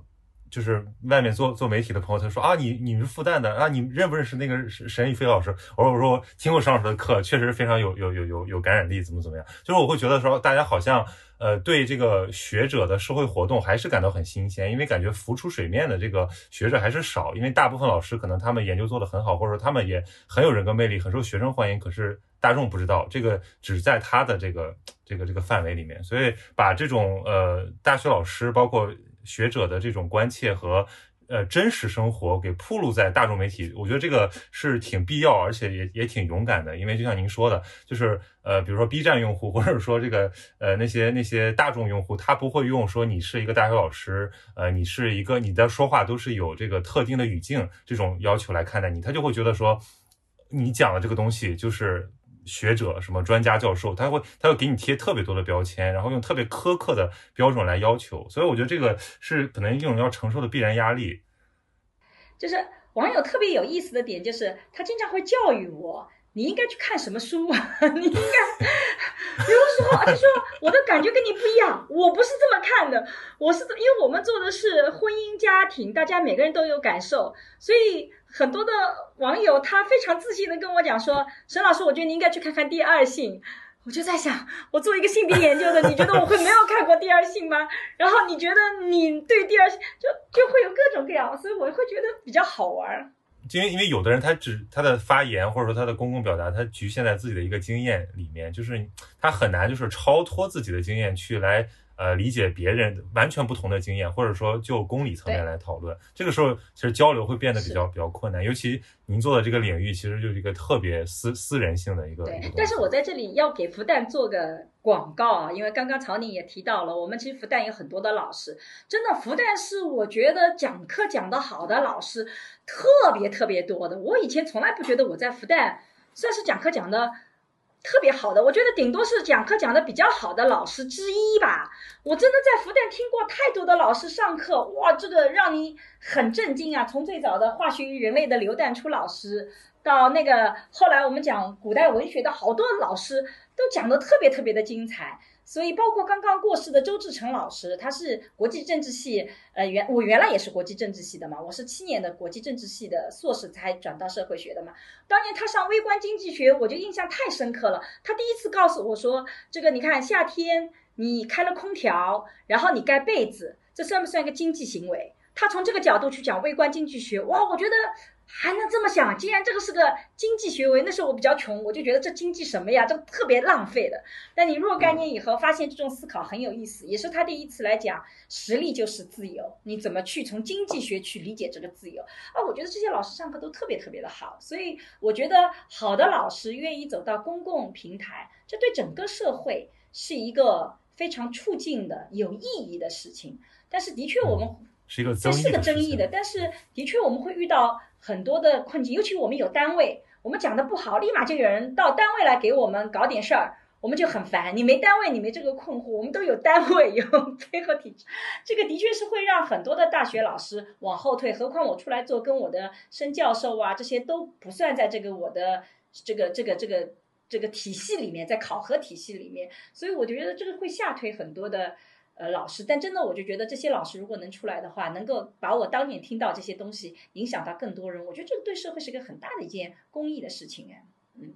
就是外面做做媒体的朋友，他说啊，你你是复旦的啊，你认不认识那个沈沈一飞老师？我说我说听过沈老师的课，确实非常有有有有有感染力，怎么怎么样？就是我会觉得说大家好像。呃，对这个学者的社会活动还是感到很新鲜，因为感觉浮出水面的这个学者还是少，因为大部分老师可能他们研究做得很好，或者说他们也很有人格魅力，很受学生欢迎，可是大众不知道，这个只在他的这个这个这个范围里面，所以把这种呃大学老师包括学者的这种关切和。呃，真实生活给铺露在大众媒体，我觉得这个是挺必要，而且也也挺勇敢的。因为就像您说的，就是呃，比如说 B 站用户，或者说这个呃那些那些大众用户，他不会用说你是一个大学老师，呃，你是一个你的说话都是有这个特定的语境这种要求来看待你，他就会觉得说你讲的这个东西就是学者什么专家教授，他会他会给你贴特别多的标签，然后用特别苛刻的标准来要求。所以我觉得这个是可能一种要承受的必然压力。就是网友特别有意思的点，就是他经常会教育我，你应该去看什么书啊，你应该，比如说，他说我的感觉跟你不一样，我不是这么看的，我是因为我们做的是婚姻家庭，大家每个人都有感受，所以很多的网友他非常自信的跟我讲说，沈老师，我觉得你应该去看看《第二性》。我就在想，我做一个性别研究的，你觉得我会没有看过《第二性》吗？然后你觉得你对《第二性》就就会有各种各样，所以我会觉得比较好玩。因为因为有的人他只他的发言或者说他的公共表达，他局限在自己的一个经验里面，就是他很难就是超脱自己的经验去来呃理解别人完全不同的经验，或者说就公理层面来讨论。这个时候其实交流会变得比较比较困难，尤其您做的这个领域其实就是一个特别私私人性的一个对但是我在这里要给复旦做个广告啊，因为刚刚曹宁也提到了，我们其实复旦有很多的老师，真的复旦是我觉得讲课讲得好的老师特别特别多的。我以前从来不觉得我在复旦算是讲课讲的特别好的，我觉得顶多是讲课讲的比较好的老师之一吧。我真的在复旦听过太多的老师上课，哇，这个让你很震惊啊！从最早的化学与人类的刘淡初老师，到那个后来我们讲古代文学的好多老师都讲的特别特别的精彩。所以，包括刚刚过世的周志成老师，他是国际政治系，呃，原我原来也是国际政治系的嘛，我是七年的国际政治系的硕士才转到社会学的嘛。当年他上微观经济学，我就印象太深刻了。他第一次告诉我说，这个你看夏天你开了空调，然后你盖被子，这算不算一个经济行为？他从这个角度去讲微观经济学，哇，我觉得还能这么想。既然这个是个经济学位，那时候我比较穷，我就觉得这经济什么呀，这特别浪费的。但你若干年以后发现这种思考很有意思，也是他第一次来讲实力就是自由，你怎么去从经济学去理解这个自由啊？我觉得这些老师上课都特别特别的好，所以我觉得好的老师愿意走到公共平台，这对整个社会是一个非常促进的、有意义的事情。但是的确我们。是一个争议这是个争议的，但是的确我们会遇到很多的困境，尤其我们有单位，我们讲的不好，立马就有人到单位来给我们搞点事儿，我们就很烦。你没单位，你没这个困惑，我们都有单位，有配合体制，这个的确是会让很多的大学老师往后退。何况我出来做，跟我的升教授啊这些都不算在这个我的这个这个这个这个体系里面，在考核体系里面，所以我觉得这个会下推很多的。呃，老师，但真的，我就觉得这些老师如果能出来的话，能够把我当年听到这些东西影响到更多人，我觉得这对社会是个很大的一件公益的事情哎。嗯，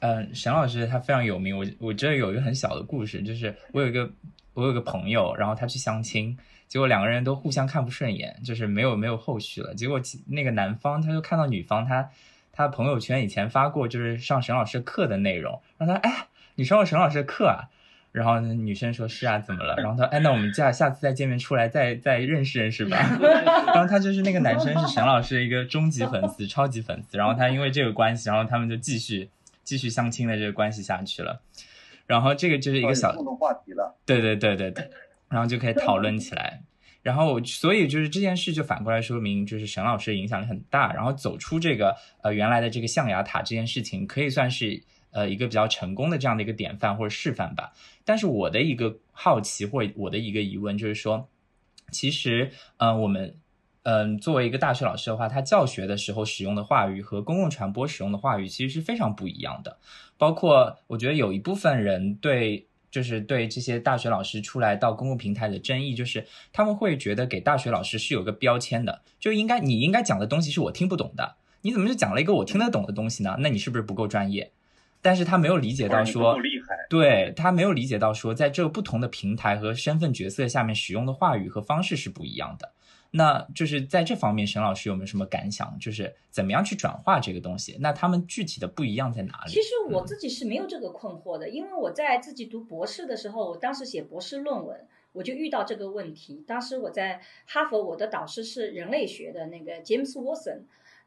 嗯沈老师他非常有名。我我这有一个很小的故事，就是我有一个我有个朋友，然后他去相亲，结果两个人都互相看不顺眼，就是没有没有后续了。结果那个男方他就看到女方他他朋友圈以前发过就是上沈老师课的内容，让他哎你上了沈老师的课啊？然后女生说是啊，怎么了？然后他哎那我们下下次再见面出来再再认识认识吧。然后他就是那个男生是沈老师的一个终极粉丝，超级粉丝。然后他因为这个关系，然后他们就继续继续相亲的这个关系下去了。然后这个就是一个小话题了。对对对对对，然后就可以讨论起来。然后，所以就是这件事就反过来说明，就是沈老师的影响力很大。然后走出这个呃原来的这个象牙塔这件事情，可以算是呃一个比较成功的这样的一个典范或者示范吧。但是我的一个好奇或我的一个疑问就是说，其实嗯、我们嗯、作为一个大学老师的话，他教学的时候使用的话语和公共传播使用的话语其实是非常不一样的。包括我觉得有一部分人对。就是对这些大学老师出来到公共平台的争议，就是他们会觉得给大学老师是有个标签的，就应该你应该讲的东西是我听不懂的，你怎么就讲了一个我听得懂的东西呢？那你是不是不够专业？但是他没有理解到说，厉害，对他没有理解到说，在这个不同的平台和身份角色下面使用的话语和方式是不一样的。那就是在这方面，沈老师有没有什么感想？就是怎么样去转化这个东西？那他们具体的不一样在哪里？其实我自己是没有这个困惑的，因为我在自己读博士的时候，我当时写博士论文，我就遇到这个问题。当时我在哈佛，我的导师是人类学的那个 James Watson，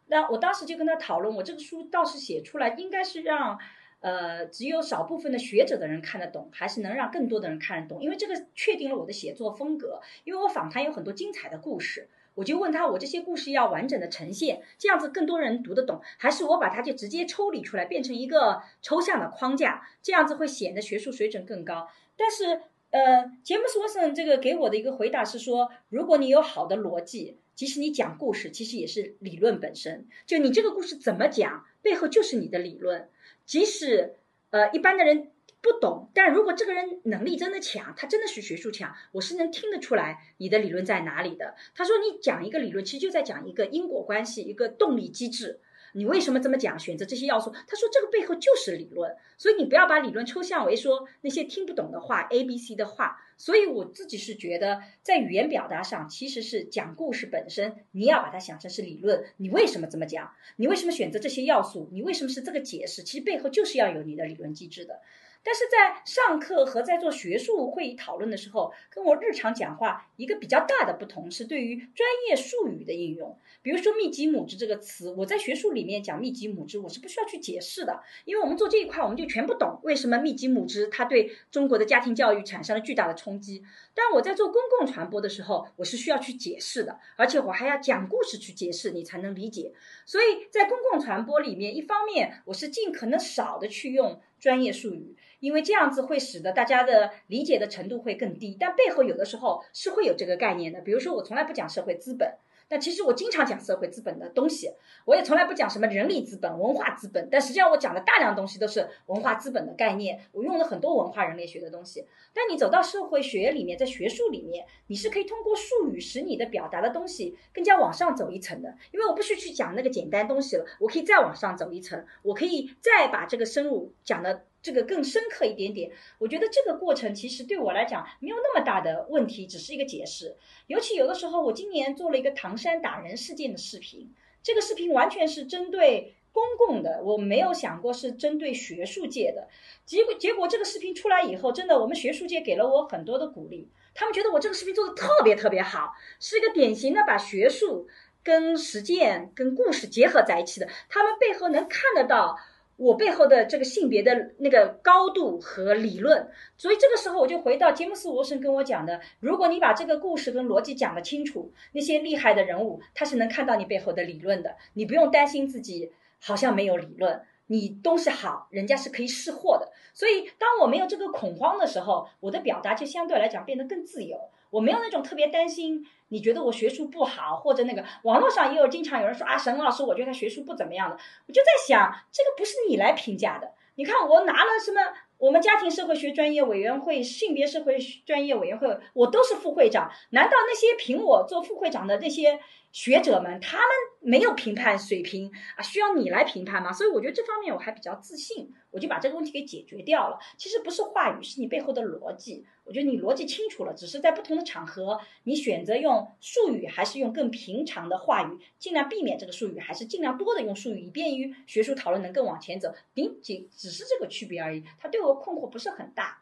那我当时就跟他讨论，我这个书倒是写出来，应该是让。呃，只有少部分的学者的人看得懂，还是能让更多的人看得懂？因为这个确定了我的写作风格。因为我访谈有很多精彩的故事，我就问他，我这些故事要完整的呈现，这样子更多人读得懂，还是我把它就直接抽离出来，变成一个抽象的框架，这样子会显得学术水准更高。但是，呃，杰姆斯沃森这个给我的一个回答是说，如果你有好的逻辑，即使你讲故事，其实也是理论本身。就你这个故事怎么讲，背后就是你的理论。即使呃一般的人不懂，但如果这个人能力真的强，他真的是学术强，我是能听得出来你的理论在哪里的。他说你讲一个理论，其实就在讲一个因果关系，一个动力机制。你为什么这么讲？选择这些要素，他说这个背后就是理论，所以你不要把理论抽象为说那些听不懂的话，A、B、C 的话。所以我自己是觉得，在语言表达上，其实是讲故事本身，你要把它想成是理论。你为什么这么讲？你为什么选择这些要素？你为什么是这个解释？其实背后就是要有你的理论机制的。但是在上课和在做学术会议讨论的时候，跟我日常讲话一个比较大的不同是对于专业术语的应用。比如说密集母职这个词，我在学术里面讲密集母职，我是不需要去解释的，因为我们做这一块我们就全部懂为什么密集母职它对中国的家庭教育产生了巨大的冲击。但我在做公共传播的时候，我是需要去解释的，而且我还要讲故事去解释，你才能理解。所以在公共传播里面，一方面我是尽可能少的去用专业术语，因为这样子会使得大家的理解的程度会更低。但背后有的时候是会有这个概念的，比如说我从来不讲社会资本。但其实我经常讲社会资本的东西，我也从来不讲什么人力资本、文化资本。但实际上我讲的大量东西都是文化资本的概念，我用了很多文化人类学的东西。但你走到社会学里面，在学术里面，你是可以通过术语使你的表达的东西更加往上走一层的。因为我不需去讲那个简单东西了，我可以再往上走一层，我可以再把这个深入讲的。这个更深刻一点点，我觉得这个过程其实对我来讲没有那么大的问题，只是一个解释。尤其有的时候，我今年做了一个唐山打人事件的视频，这个视频完全是针对公共的，我没有想过是针对学术界的。结果结果这个视频出来以后，真的我们学术界给了我很多的鼓励，他们觉得我这个视频做的特别特别好，是一个典型的把学术跟实践跟故事结合在一起的，他们背后能看得到。我背后的这个性别的那个高度和理论，所以这个时候我就回到杰姆斯·沃森跟我讲的：如果你把这个故事跟逻辑讲得清楚，那些厉害的人物他是能看到你背后的理论的，你不用担心自己好像没有理论，你东西好，人家是可以试货的。所以当我没有这个恐慌的时候，我的表达就相对来讲变得更自由。我没有那种特别担心，你觉得我学术不好，或者那个网络上也有经常有人说啊，沈老师，我觉得他学术不怎么样的。我就在想，这个不是你来评价的。你看我拿了什么？我们家庭社会学专业委员会、性别社会专业委员会，我都是副会长。难道那些评我做副会长的那些学者们，他们没有评判水平啊？需要你来评判吗？所以我觉得这方面我还比较自信，我就把这个问题给解决掉了。其实不是话语，是你背后的逻辑。我觉得你逻辑清楚了，只是在不同的场合，你选择用术语还是用更平常的话语，尽量避免这个术语，还是尽量多的用术语，以便于学术讨论能更往前走。仅仅只是这个区别而已，它对我困惑不是很大。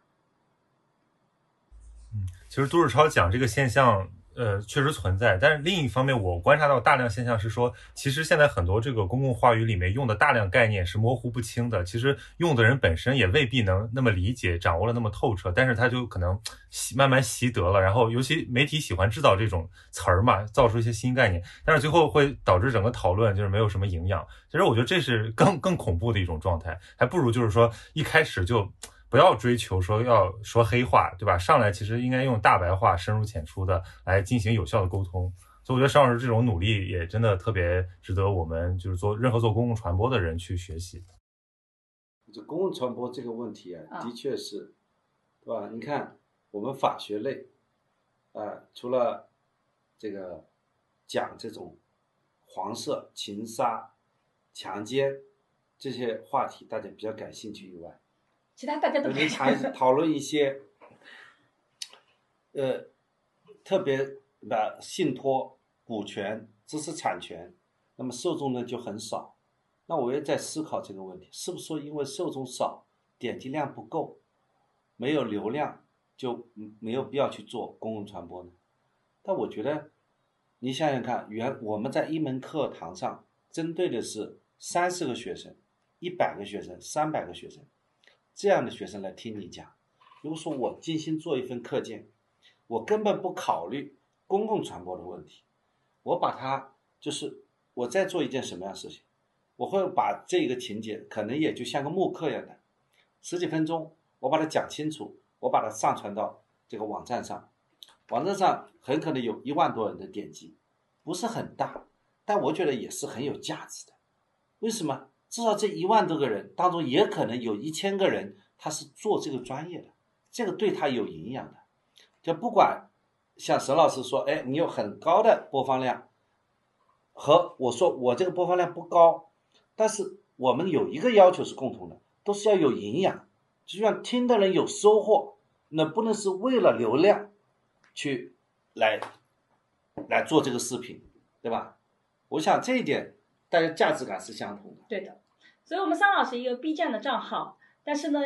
嗯，其实杜志超讲这个现象。呃，确实存在，但是另一方面，我观察到大量现象是说，其实现在很多这个公共话语里面用的大量概念是模糊不清的，其实用的人本身也未必能那么理解，掌握了那么透彻，但是他就可能习慢慢习得了，然后尤其媒体喜欢制造这种词儿嘛，造出一些新概念，但是最后会导致整个讨论就是没有什么营养。其实我觉得这是更更恐怖的一种状态，还不如就是说一开始就。不要追求说要说黑话，对吧？上来其实应该用大白话，深入浅出的来进行有效的沟通。所以我觉得邵老师这种努力也真的特别值得我们就是做任何做公共传播的人去学习。这公共传播这个问题啊，的确是，对吧？你看我们法学类，啊，除了这个讲这种黄色、情杀、强奸这些话题，大家比较感兴趣以外，其他大家都没谈 讨论一些，呃，特别的信托、股权、知识产权，那么受众呢就很少。那我也在思考这个问题，是不是说因为受众少，点击量不够，没有流量，就没有必要去做公共传播呢？但我觉得，你想想看，原我们在一门课堂上针对的是三十个学生、一百个学生、三百个学生。这样的学生来听你讲，如果说我精心做一份课件，我根本不考虑公共传播的问题，我把它就是我在做一件什么样的事情，我会把这个情节可能也就像个慕课一样的，十几分钟我把它讲清楚，我把它上传到这个网站上，网站上很可能有一万多人的点击，不是很大，但我觉得也是很有价值的，为什么？至少这一万多个人当中，也可能有一千个人他是做这个专业的，这个对他有营养的。就不管像沈老师说，哎，你有很高的播放量，和我说我这个播放量不高，但是我们有一个要求是共同的，都是要有营养，就像听的人有收获，那不能是为了流量去来来做这个视频，对吧？我想这一点。大家价值感是相同的，对的，所以我们桑老师也有 B 站的账号，但是呢，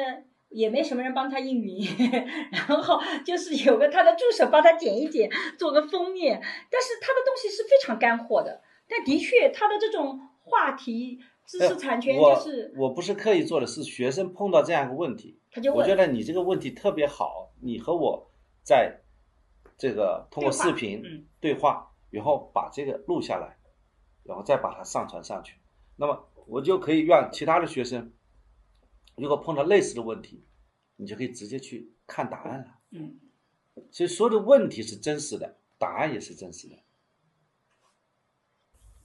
也没什么人帮他运营，然后就是有个他的助手帮他剪一剪，做个封面。但是他的东西是非常干货的，但的确他的这种话题知识产权就是我我不是刻意做的，是学生碰到这样一个问题，他就我觉，得你这个问题特别好，你和我在这个通过视频嗯对话，然后把这个录下来，然后再把它上传上去，那么我就可以让其他的学生，如果碰到类似的问题，你就可以直接去看答案了。嗯，所以所有的问题是真实的，答案也是真实的。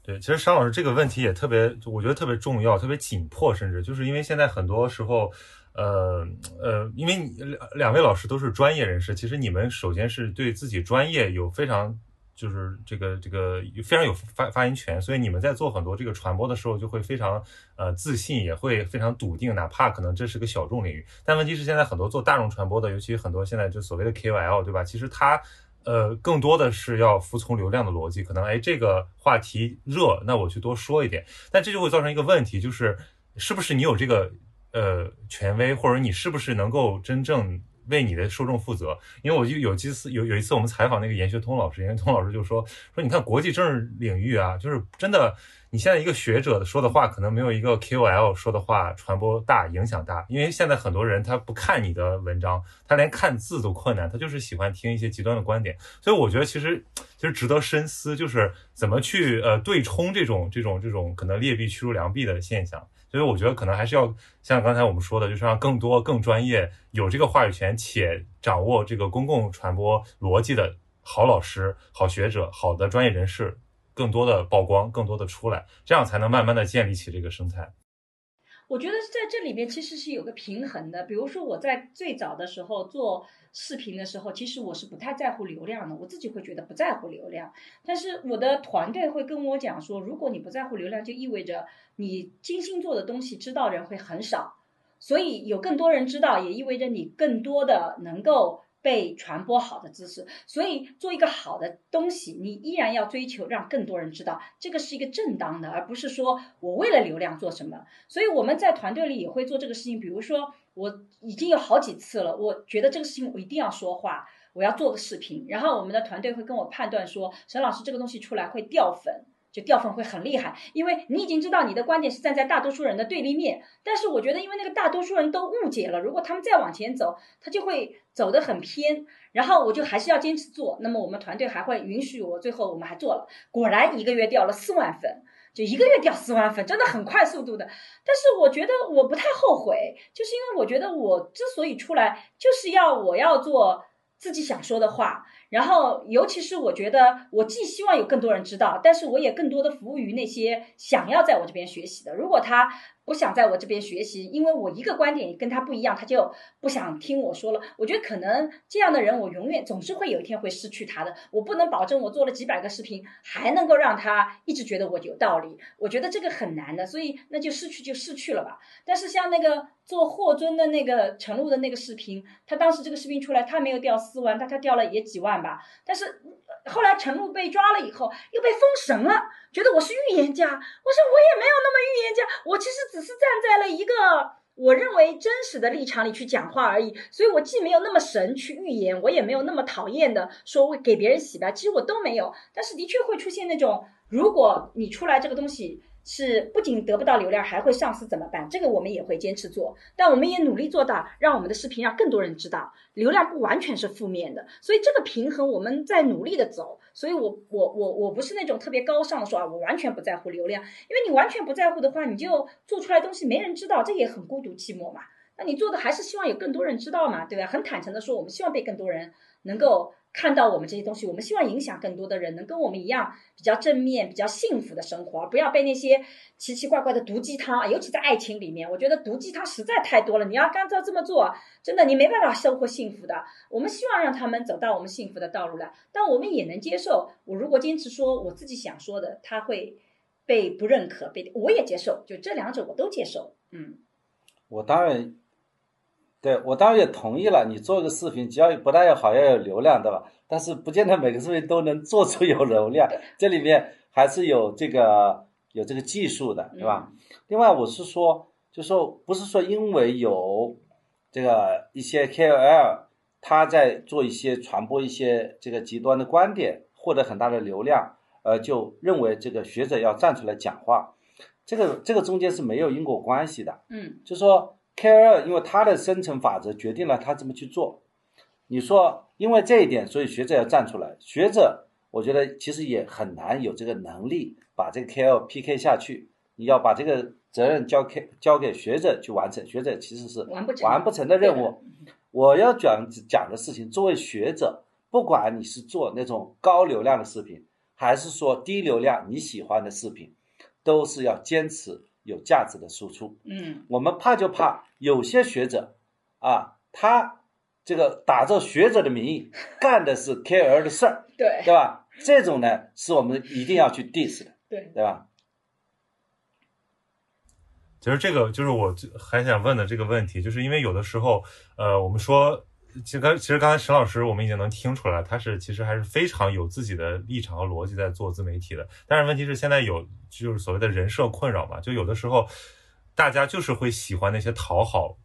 对，其实商老师这个问题也特别，我觉得特别重要，特别紧迫，甚至就是因为现在很多时候，呃呃，因为你两两位老师都是专业人士，其实你们首先是对自己专业有非常就是这个这个非常有发发言权，所以你们在做很多这个传播的时候就会非常呃自信，也会非常笃定，哪怕可能这是个小众领域，但问题是现在很多做大众传播的，尤其很多现在就所谓的 KOL，对吧？其实他呃，更多的是要服从流量的逻辑，可能哎这个话题热，那我去多说一点，但这就会造成一个问题，就是是不是你有这个呃权威，或者你是不是能够真正为你的受众负责？因为我就有几次有有一次我们采访那个严学通老师，严学通老师就说说你看国际政治领域啊，就是真的。你现在一个学者说的话，可能没有一个 KOL 说的话传播大、影响大，因为现在很多人他不看你的文章，他连看字都困难，他就是喜欢听一些极端的观点。所以我觉得其实其实值得深思，就是怎么去呃对冲这种这种这种可能劣币驱逐良币的现象。所以我觉得可能还是要像刚才我们说的，就是让更多更专业、有这个话语权且掌握这个公共传播逻辑的好老师、好学者、好的专业人士。更多的曝光，更多的出来，这样才能慢慢的建立起这个生态。我觉得在这里面其实是有个平衡的。比如说我在最早的时候做视频的时候，其实我是不太在乎流量的，我自己会觉得不在乎流量。但是我的团队会跟我讲说，如果你不在乎流量，就意味着你精心做的东西知道人会很少，所以有更多人知道，也意味着你更多的能够。被传播好的知识，所以做一个好的东西，你依然要追求让更多人知道，这个是一个正当的，而不是说我为了流量做什么。所以我们在团队里也会做这个事情，比如说我已经有好几次了，我觉得这个事情我一定要说话，我要做个视频，然后我们的团队会跟我判断说，沈老师这个东西出来会掉粉。就掉粉会很厉害，因为你已经知道你的观点是站在大多数人的对立面，但是我觉得因为那个大多数人都误解了，如果他们再往前走，他就会走得很偏，然后我就还是要坚持做。那么我们团队还会允许我，最后我们还做了，果然一个月掉了四万粉，就一个月掉四万粉，真的很快速度的。但是我觉得我不太后悔，就是因为我觉得我之所以出来，就是要我要做自己想说的话。然后，尤其是我觉得，我既希望有更多人知道，但是我也更多的服务于那些想要在我这边学习的。如果他不想在我这边学习，因为我一个观点跟他不一样，他就不想听我说了。我觉得可能这样的人，我永远总是会有一天会失去他的。我不能保证我做了几百个视频，还能够让他一直觉得我有道理。我觉得这个很难的，所以那就失去就失去了吧。但是像那个做霍尊的那个陈露的那个视频，他当时这个视频出来，他没有掉四万，但他掉了也几万吧。但是后来陈露被抓了以后，又被封神了，觉得我是预言家。我说我也没有那么预言家，我其实只是站在了一个我认为真实的立场里去讲话而已。所以我既没有那么神去预言，我也没有那么讨厌的说会给别人洗白，其实我都没有。但是的确会出现那种，如果你出来这个东西。是不仅得不到流量，还会丧失怎么办？这个我们也会坚持做，但我们也努力做到，让我们的视频让更多人知道，流量不完全是负面的，所以这个平衡我们在努力的走。所以我我我我不是那种特别高尚的说啊，我完全不在乎流量，因为你完全不在乎的话，你就做出来东西没人知道，这也很孤独寂寞嘛。那你做的还是希望有更多人知道嘛，对吧？很坦诚的说，我们希望被更多人能够。看到我们这些东西，我们希望影响更多的人，能跟我们一样比较正面、比较幸福的生活，不要被那些奇奇怪怪的毒鸡汤，尤其在爱情里面，我觉得毒鸡汤实在太多了。你要干照这么做，真的你没办法收获幸福的。我们希望让他们走到我们幸福的道路来，但我们也能接受。我如果坚持说我自己想说的，他会被不认可，被我也接受，就这两者我都接受。嗯，我当然。对我当然也同意了，你做个视频，只要不但要好，要有流量，对吧？但是不见得每个视频都能做出有流量，这里面还是有这个有这个技术的，对吧？另外，我是说，就说不是说因为有这个一些 KOL 他在做一些传播一些这个极端的观点，获得很大的流量，呃，就认为这个学者要站出来讲话，这个这个中间是没有因果关系的。嗯就说 KOL 因为它的生存法则决定了它这么去做。你说因为这一点，所以学者要站出来。学者我觉得其实也很难有这个能力把这个 KOL PK 下去。你要把这个责任交给交给学者去完成，学者其实是完不成完不成的任务。我要讲讲的事情，作为学者，不管你是做那种高流量的视频，还是说低流量你喜欢的视频，都是要坚持有价值的输出。嗯我们怕就怕有些学者啊，他这个打着学者的名义 干的是 KOL 的事儿，对对吧？这种呢，是我们一定要去 diss 的，对对吧？其实这个就是我还想问的这个问题，就是因为有的时候，呃，我们说，其实刚其实刚才沈老师我们已经能听出来，他是其实还是非常有自己的立场和逻辑在做自媒体的。但是问题是现在有就是所谓的人设困扰嘛，就有的时候大家就是会喜欢那些讨好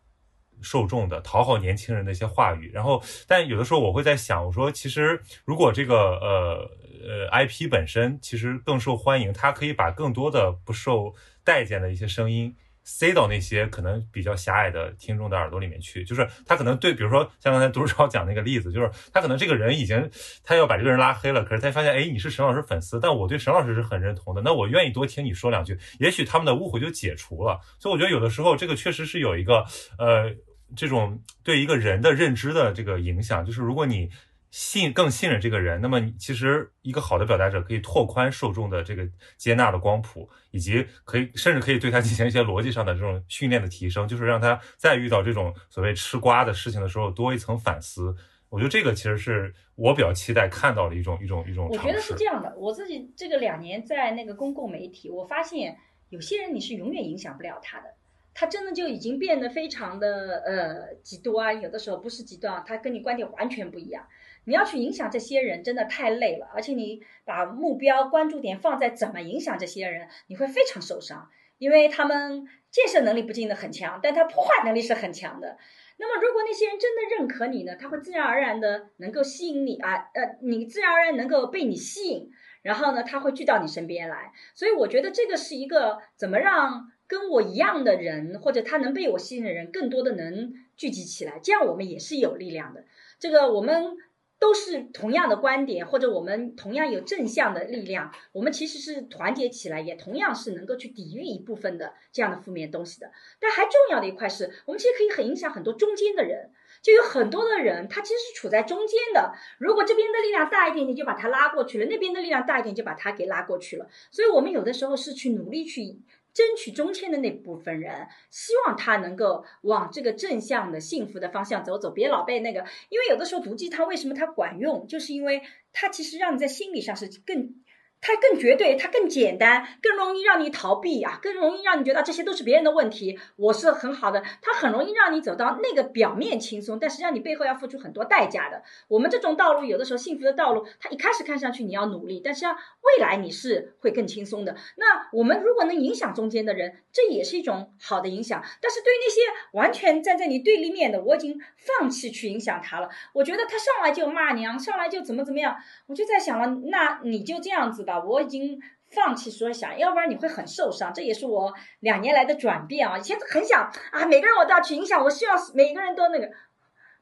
受众的、讨好年轻人的一些话语，然后但有的时候我会在想，我说其实如果这个呃呃 IP 本身其实更受欢迎，它可以把更多的不受待见的一些声音。塞到那些可能比较狭隘的听众的耳朵里面去，就是他可能对，比如说像刚才杜超 讲那个例子，就是他可能这个人已经他要把这个人拉黑了，可是他发现，哎，你是沈老师粉丝，但我对沈老师是很认同的，那我愿意多听你说两句，也许他们的误会就解除了。所以我觉得有的时候这个确实是有一个呃这种对一个人的认知的这个影响，就是如果你。信更信任这个人，那么你其实一个好的表达者可以拓宽受众的这个接纳的光谱，以及可以甚至可以对他进行一些逻辑上的这种训练的提升，就是让他在遇到这种所谓吃瓜的事情的时候多一层反思。我觉得这个其实是我比较期待看到的一种一种一种尝我觉得是。这样的，我自己这个两年在那个公共媒体，我发现有些人你是永远影响不了他的，他真的就已经变得非常的呃极端，有的时候不是极端，他跟你观点完全不一样。你要去影响这些人，真的太累了，而且你把目标关注点放在怎么影响这些人，你会非常受伤，因为他们建设能力不见得很强，但他破坏能力是很强的。那么，如果那些人真的认可你呢，他会自然而然的能够吸引你啊，呃，你自然而然能够被你吸引，然后呢，他会聚到你身边来。所以，我觉得这个是一个怎么让跟我一样的人，或者他能被我吸引的人，更多的能聚集起来，这样我们也是有力量的。这个我们。都是同样的观点，或者我们同样有正向的力量，我们其实是团结起来，也同样是能够去抵御一部分的这样的负面东西的。但还重要的一块是，我们其实可以很影响很多中间的人，就有很多的人他其实是处在中间的。如果这边的力量大一点点，就把他拉过去了；那边的力量大一点，就把他给拉过去了。所以，我们有的时候是去努力去。争取中签的那部分人，希望他能够往这个正向的、幸福的方向走走，别老被那个。因为有的时候毒鸡汤为什么它管用，就是因为它其实让你在心理上是更。它更绝对，它更简单，更容易让你逃避啊，更容易让你觉得这些都是别人的问题，我是很好的。它很容易让你走到那个表面轻松，但实际上你背后要付出很多代价的。我们这种道路，有的时候幸福的道路，它一开始看上去你要努力，但实际上未来你是会更轻松的。那我们如果能影响中间的人，这也是一种好的影响。但是对于那些完全站在你对立面的，我已经放弃去影响他了。我觉得他上来就骂娘，上来就怎么怎么样，我就在想了，那你就这样子吧我已经放弃说想，要不然你会很受伤。这也是我两年来的转变啊！以前很想啊，每个人我都要去影响，我希望每个人都那个。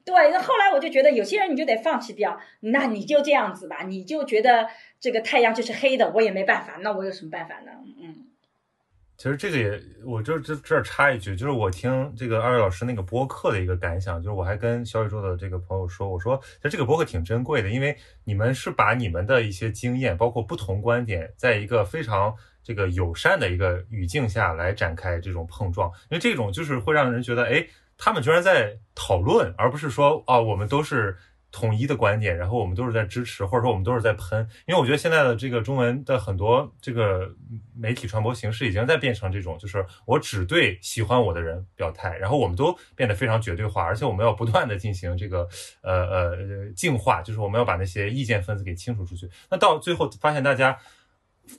对，那后来我就觉得有些人你就得放弃掉，那你就这样子吧，你就觉得这个太阳就是黑的，我也没办法，那我有什么办法呢？嗯。其实这个也，我就这这插一句，就是我听这个二位老师那个播客的一个感想，就是我还跟小宇宙的这个朋友说，我说其实这个播客挺珍贵的，因为你们是把你们的一些经验，包括不同观点，在一个非常这个友善的一个语境下来展开这种碰撞，因为这种就是会让人觉得，哎，他们居然在讨论，而不是说啊，我们都是。统一的观点，然后我们都是在支持，或者说我们都是在喷，因为我觉得现在的这个中文的很多这个媒体传播形式已经在变成这种，就是我只对喜欢我的人表态，然后我们都变得非常绝对化，而且我们要不断的进行这个呃呃净化，就是我们要把那些意见分子给清除出去。那到最后发现大家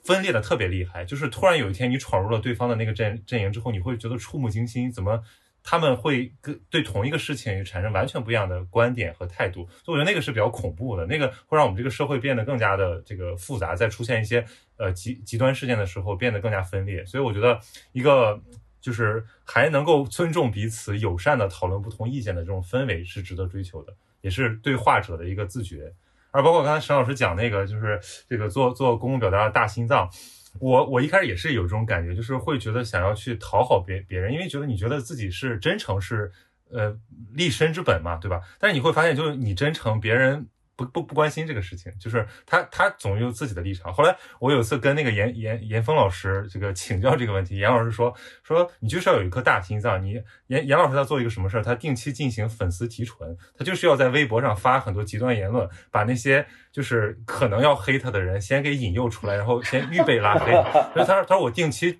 分裂的特别厉害，就是突然有一天你闯入了对方的那个阵阵营之后，你会觉得触目惊心，怎么？他们会跟对同一个事情产生完全不一样的观点和态度，所以我觉得那个是比较恐怖的，那个会让我们这个社会变得更加的这个复杂，在出现一些呃极极端事件的时候变得更加分裂。所以我觉得一个就是还能够尊重彼此、友善的讨论不同意见的这种氛围是值得追求的，也是对话者的一个自觉。而包括刚才沈老师讲那个，就是这个做做公共表达的大心脏。我我一开始也是有这种感觉，就是会觉得想要去讨好别别人，因为觉得你觉得自己是真诚是呃立身之本嘛，对吧？但是你会发现，就是你真诚，别人。不不不关心这个事情，就是他他总有自己的立场。后来我有一次跟那个严严严峰老师这个请教这个问题，严老师说说你就是要有一颗大心脏。你严严老师他做一个什么事儿？他定期进行粉丝提纯，他就是要在微博上发很多极端言论，把那些就是可能要黑他的人先给引诱出来，然后先预备拉黑。所以他说他说我定期。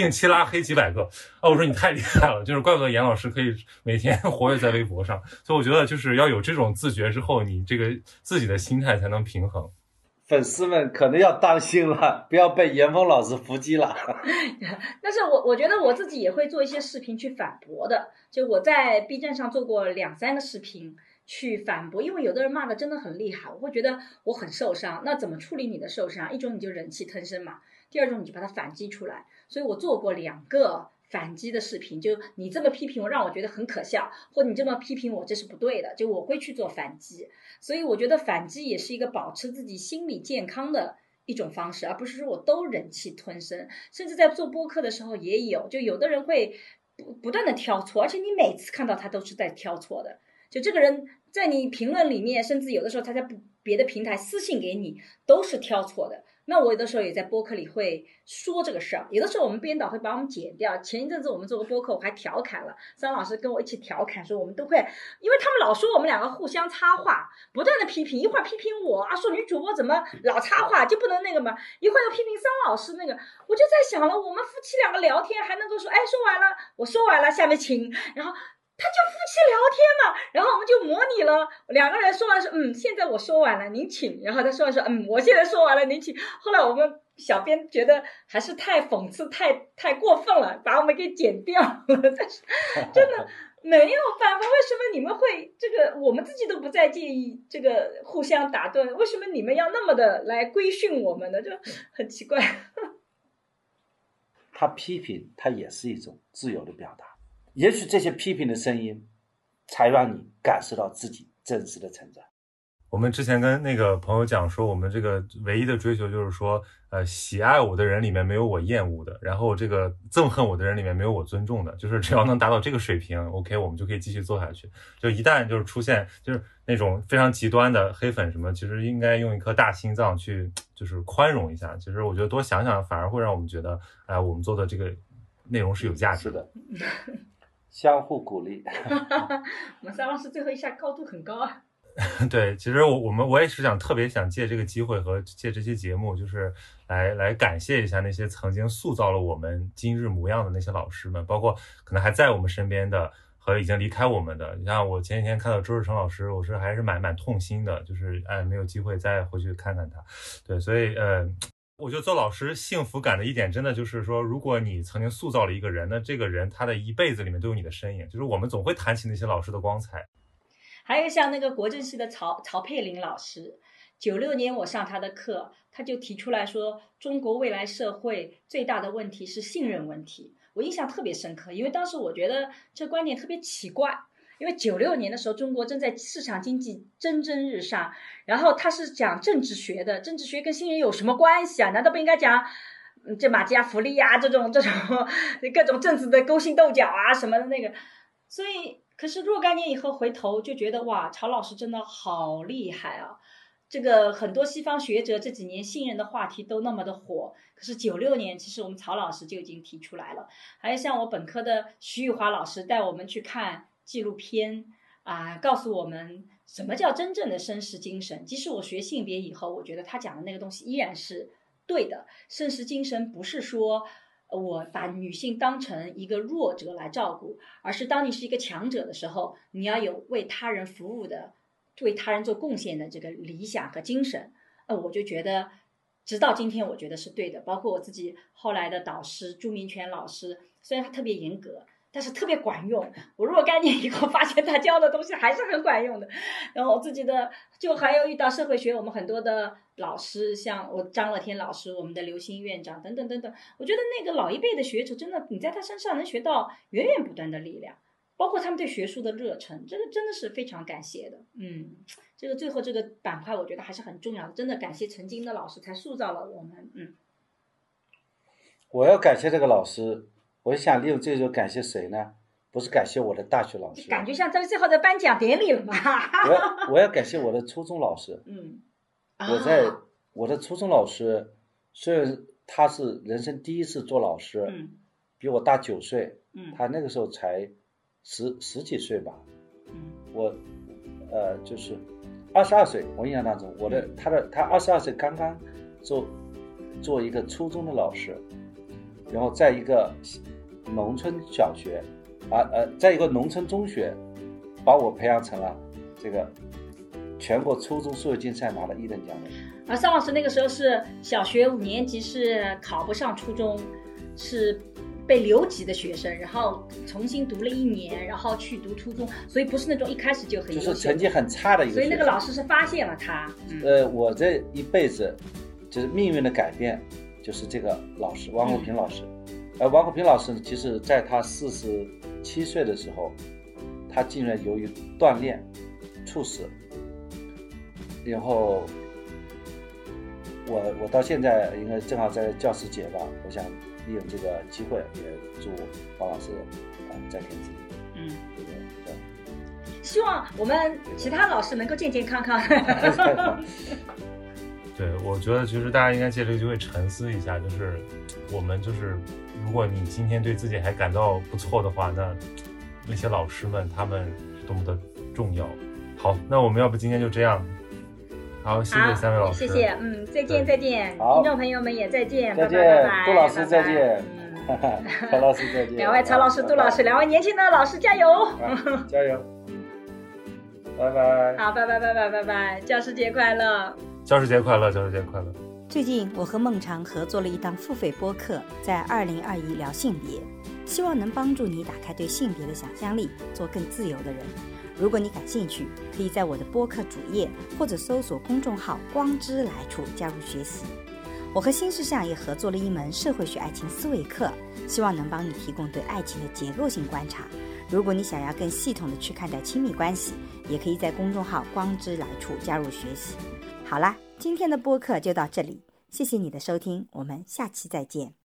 定期拉黑几百个啊！我说你太厉害了，就是怪不得严老师可以每天 活跃在微博上。所以我觉得就是要有这种自觉之后，你这个自己的心态才能平衡。粉丝们可能要当心了，不要被严峰老师伏击了。但是我我觉得我自己也会做一些视频去反驳的。就我在 B 站上做过两三个视频去反驳，因为有的人骂的真的很厉害，我会觉得我很受伤。那怎么处理你的受伤？一种你就忍气吞声嘛，第二种你就把它反击出来。所以我做过两个反击的视频，就你这么批评我，让我觉得很可笑，或你这么批评我，这是不对的，就我会去做反击。所以我觉得反击也是一个保持自己心理健康的一种方式，而不是说我都忍气吞声。甚至在做播客的时候也有，就有的人会不不断的挑错，而且你每次看到他都是在挑错的。就这个人在你评论里面，甚至有的时候他在不别的平台私信给你，都是挑错的。那我有的时候也在播客里会说这个事儿，有的时候我们编导会把我们剪掉。前一阵子我们做个播客，我还调侃了张老师，跟我一起调侃说，我们都会，因为他们老说我们两个互相插话，不断的批评，一会儿批评我啊，说女主播怎么老插话，就不能那个嘛，一会儿又批评张老师那个，我就在想了，我们夫妻两个聊天还能够说，哎，说完了，我说完了，下面请，然后。他就夫妻聊天嘛，然后我们就模拟了两个人说完说，嗯，现在我说完了，您请。然后他说完说，嗯，我现在说完了，您请。后来我们小编觉得还是太讽刺，太太过分了，把我们给剪掉了。但是 真的没有办法，为什么你们会这个？我们自己都不再介意这个互相打断，为什么你们要那么的来规训我们呢？就很奇怪。他批评，他也是一种自由的表达。也许这些批评的声音，才让你感受到自己真实的成长。我们之前跟那个朋友讲说，我们这个唯一的追求就是说，呃，喜爱我的人里面没有我厌恶的，然后这个憎恨我的人里面没有我尊重的，就是只要能达到这个水平，OK，我们就可以继续做下去。就一旦就是出现就是那种非常极端的黑粉什么，其实应该用一颗大心脏去就是宽容一下。其实我觉得多想想，反而会让我们觉得，哎，我们做的这个内容是有价值的。相互鼓励。我们三老师最后一下高度很高啊。对，其实我我们我也是想特别想借这个机会和借这期节目，就是来来感谢一下那些曾经塑造了我们今日模样的那些老师们，包括可能还在我们身边的和已经离开我们的。你像我前几天看到周志成老师，我是还是蛮蛮痛心的，就是哎没有机会再回去看看他。对，所以呃。我觉得做老师幸福感的一点，真的就是说，如果你曾经塑造了一个人，那这个人他的一辈子里面都有你的身影。就是我们总会谈起那些老师的光彩。还有像那个国政系的曹曹佩林老师，九六年我上他的课，他就提出来说，中国未来社会最大的问题是信任问题。我印象特别深刻，因为当时我觉得这观点特别奇怪。因为九六年的时候，中国正在市场经济蒸蒸日上，然后他是讲政治学的，政治学跟新人有什么关系啊？难道不应该讲这马基亚福利呀，这种这种各种政治的勾心斗角啊什么的那个？所以，可是若干年以后回头就觉得哇，曹老师真的好厉害啊！这个很多西方学者这几年信任的话题都那么的火，可是九六年其实我们曹老师就已经提出来了。还有像我本科的徐玉华老师带我们去看。纪录片啊，告诉我们什么叫真正的绅士精神。即使我学性别以后，我觉得他讲的那个东西依然是对的。绅士精神不是说我把女性当成一个弱者来照顾，而是当你是一个强者的时候，你要有为他人服务的、为他人做贡献的这个理想和精神。呃，我就觉得，直到今天，我觉得是对的。包括我自己后来的导师朱明全老师，虽然他特别严格。但是特别管用。我若干年以后发现他教的东西还是很管用的。然后我自己的就还有遇到社会学，我们很多的老师，像我张乐天老师，我们的刘星院长等等等等。我觉得那个老一辈的学者，真的你在他身上能学到源源不断的力量，包括他们对学术的热忱，这个真的是非常感谢的。嗯，这个最后这个板块，我觉得还是很重要的。真的感谢曾经的老师，才塑造了我们。嗯，我要感谢这个老师。我想利用这个感谢谁呢？不是感谢我的大学老师，感觉像这最后的颁奖典礼了吧？我要我要感谢我的初中老师。嗯，我在我的初中老师，虽然他是人生第一次做老师，嗯，比我大九岁，嗯，他那个时候才十十几岁吧，嗯，我呃就是二十二岁，我印象当中，我的他的他二十二岁刚刚做做一个初中的老师，然后在一个。农村小学，啊呃，在一个农村中学，把我培养成了这个全国初中数学竞赛拿了一等奖的。而桑老师那个时候是小学五年级，是考不上初中，是被留级的学生，然后重新读了一年，然后去读初中，所以不是那种一开始就很就是成绩很差的一个。所以那个老师是发现了他。呃，我这一辈子就是命运的改变，就是这个老师王国平老师。而王国平老师，其实在他四十七岁的时候，他竟然由于锻炼猝死。然后，我我到现在应该正好在教师节吧，我想利用这个机会，也祝王老师啊在天之嗯，对。希望我们其他老师能够健健康康。对，我觉得其实大家应该借这个机会沉思一下，就是我们就是。如果你今天对自己还感到不错的话，那 那些老师们他们是多么的重要。好，那我们要不今天就这样。好，谢谢三位老师。谢谢，嗯，再见再见，听众朋友们也再见，再见，杜老师再见，曹老师再见，两位曹老师、杜老师，两位年轻的老师加油，加油，拜拜。好，拜拜拜拜拜拜，教师节快乐，教师节快乐，教师节快乐。最近，我和孟尝合作了一档付费播客，在二零二一聊性别，希望能帮助你打开对性别的想象力，做更自由的人。如果你感兴趣，可以在我的播客主页或者搜索公众号“光之来处”加入学习。我和新世相也合作了一门社会学爱情思维课，希望能帮你提供对爱情的结构性观察。如果你想要更系统的去看待亲密关系，也可以在公众号“光之来处”加入学习。好啦。今天的播客就到这里，谢谢你的收听，我们下期再见。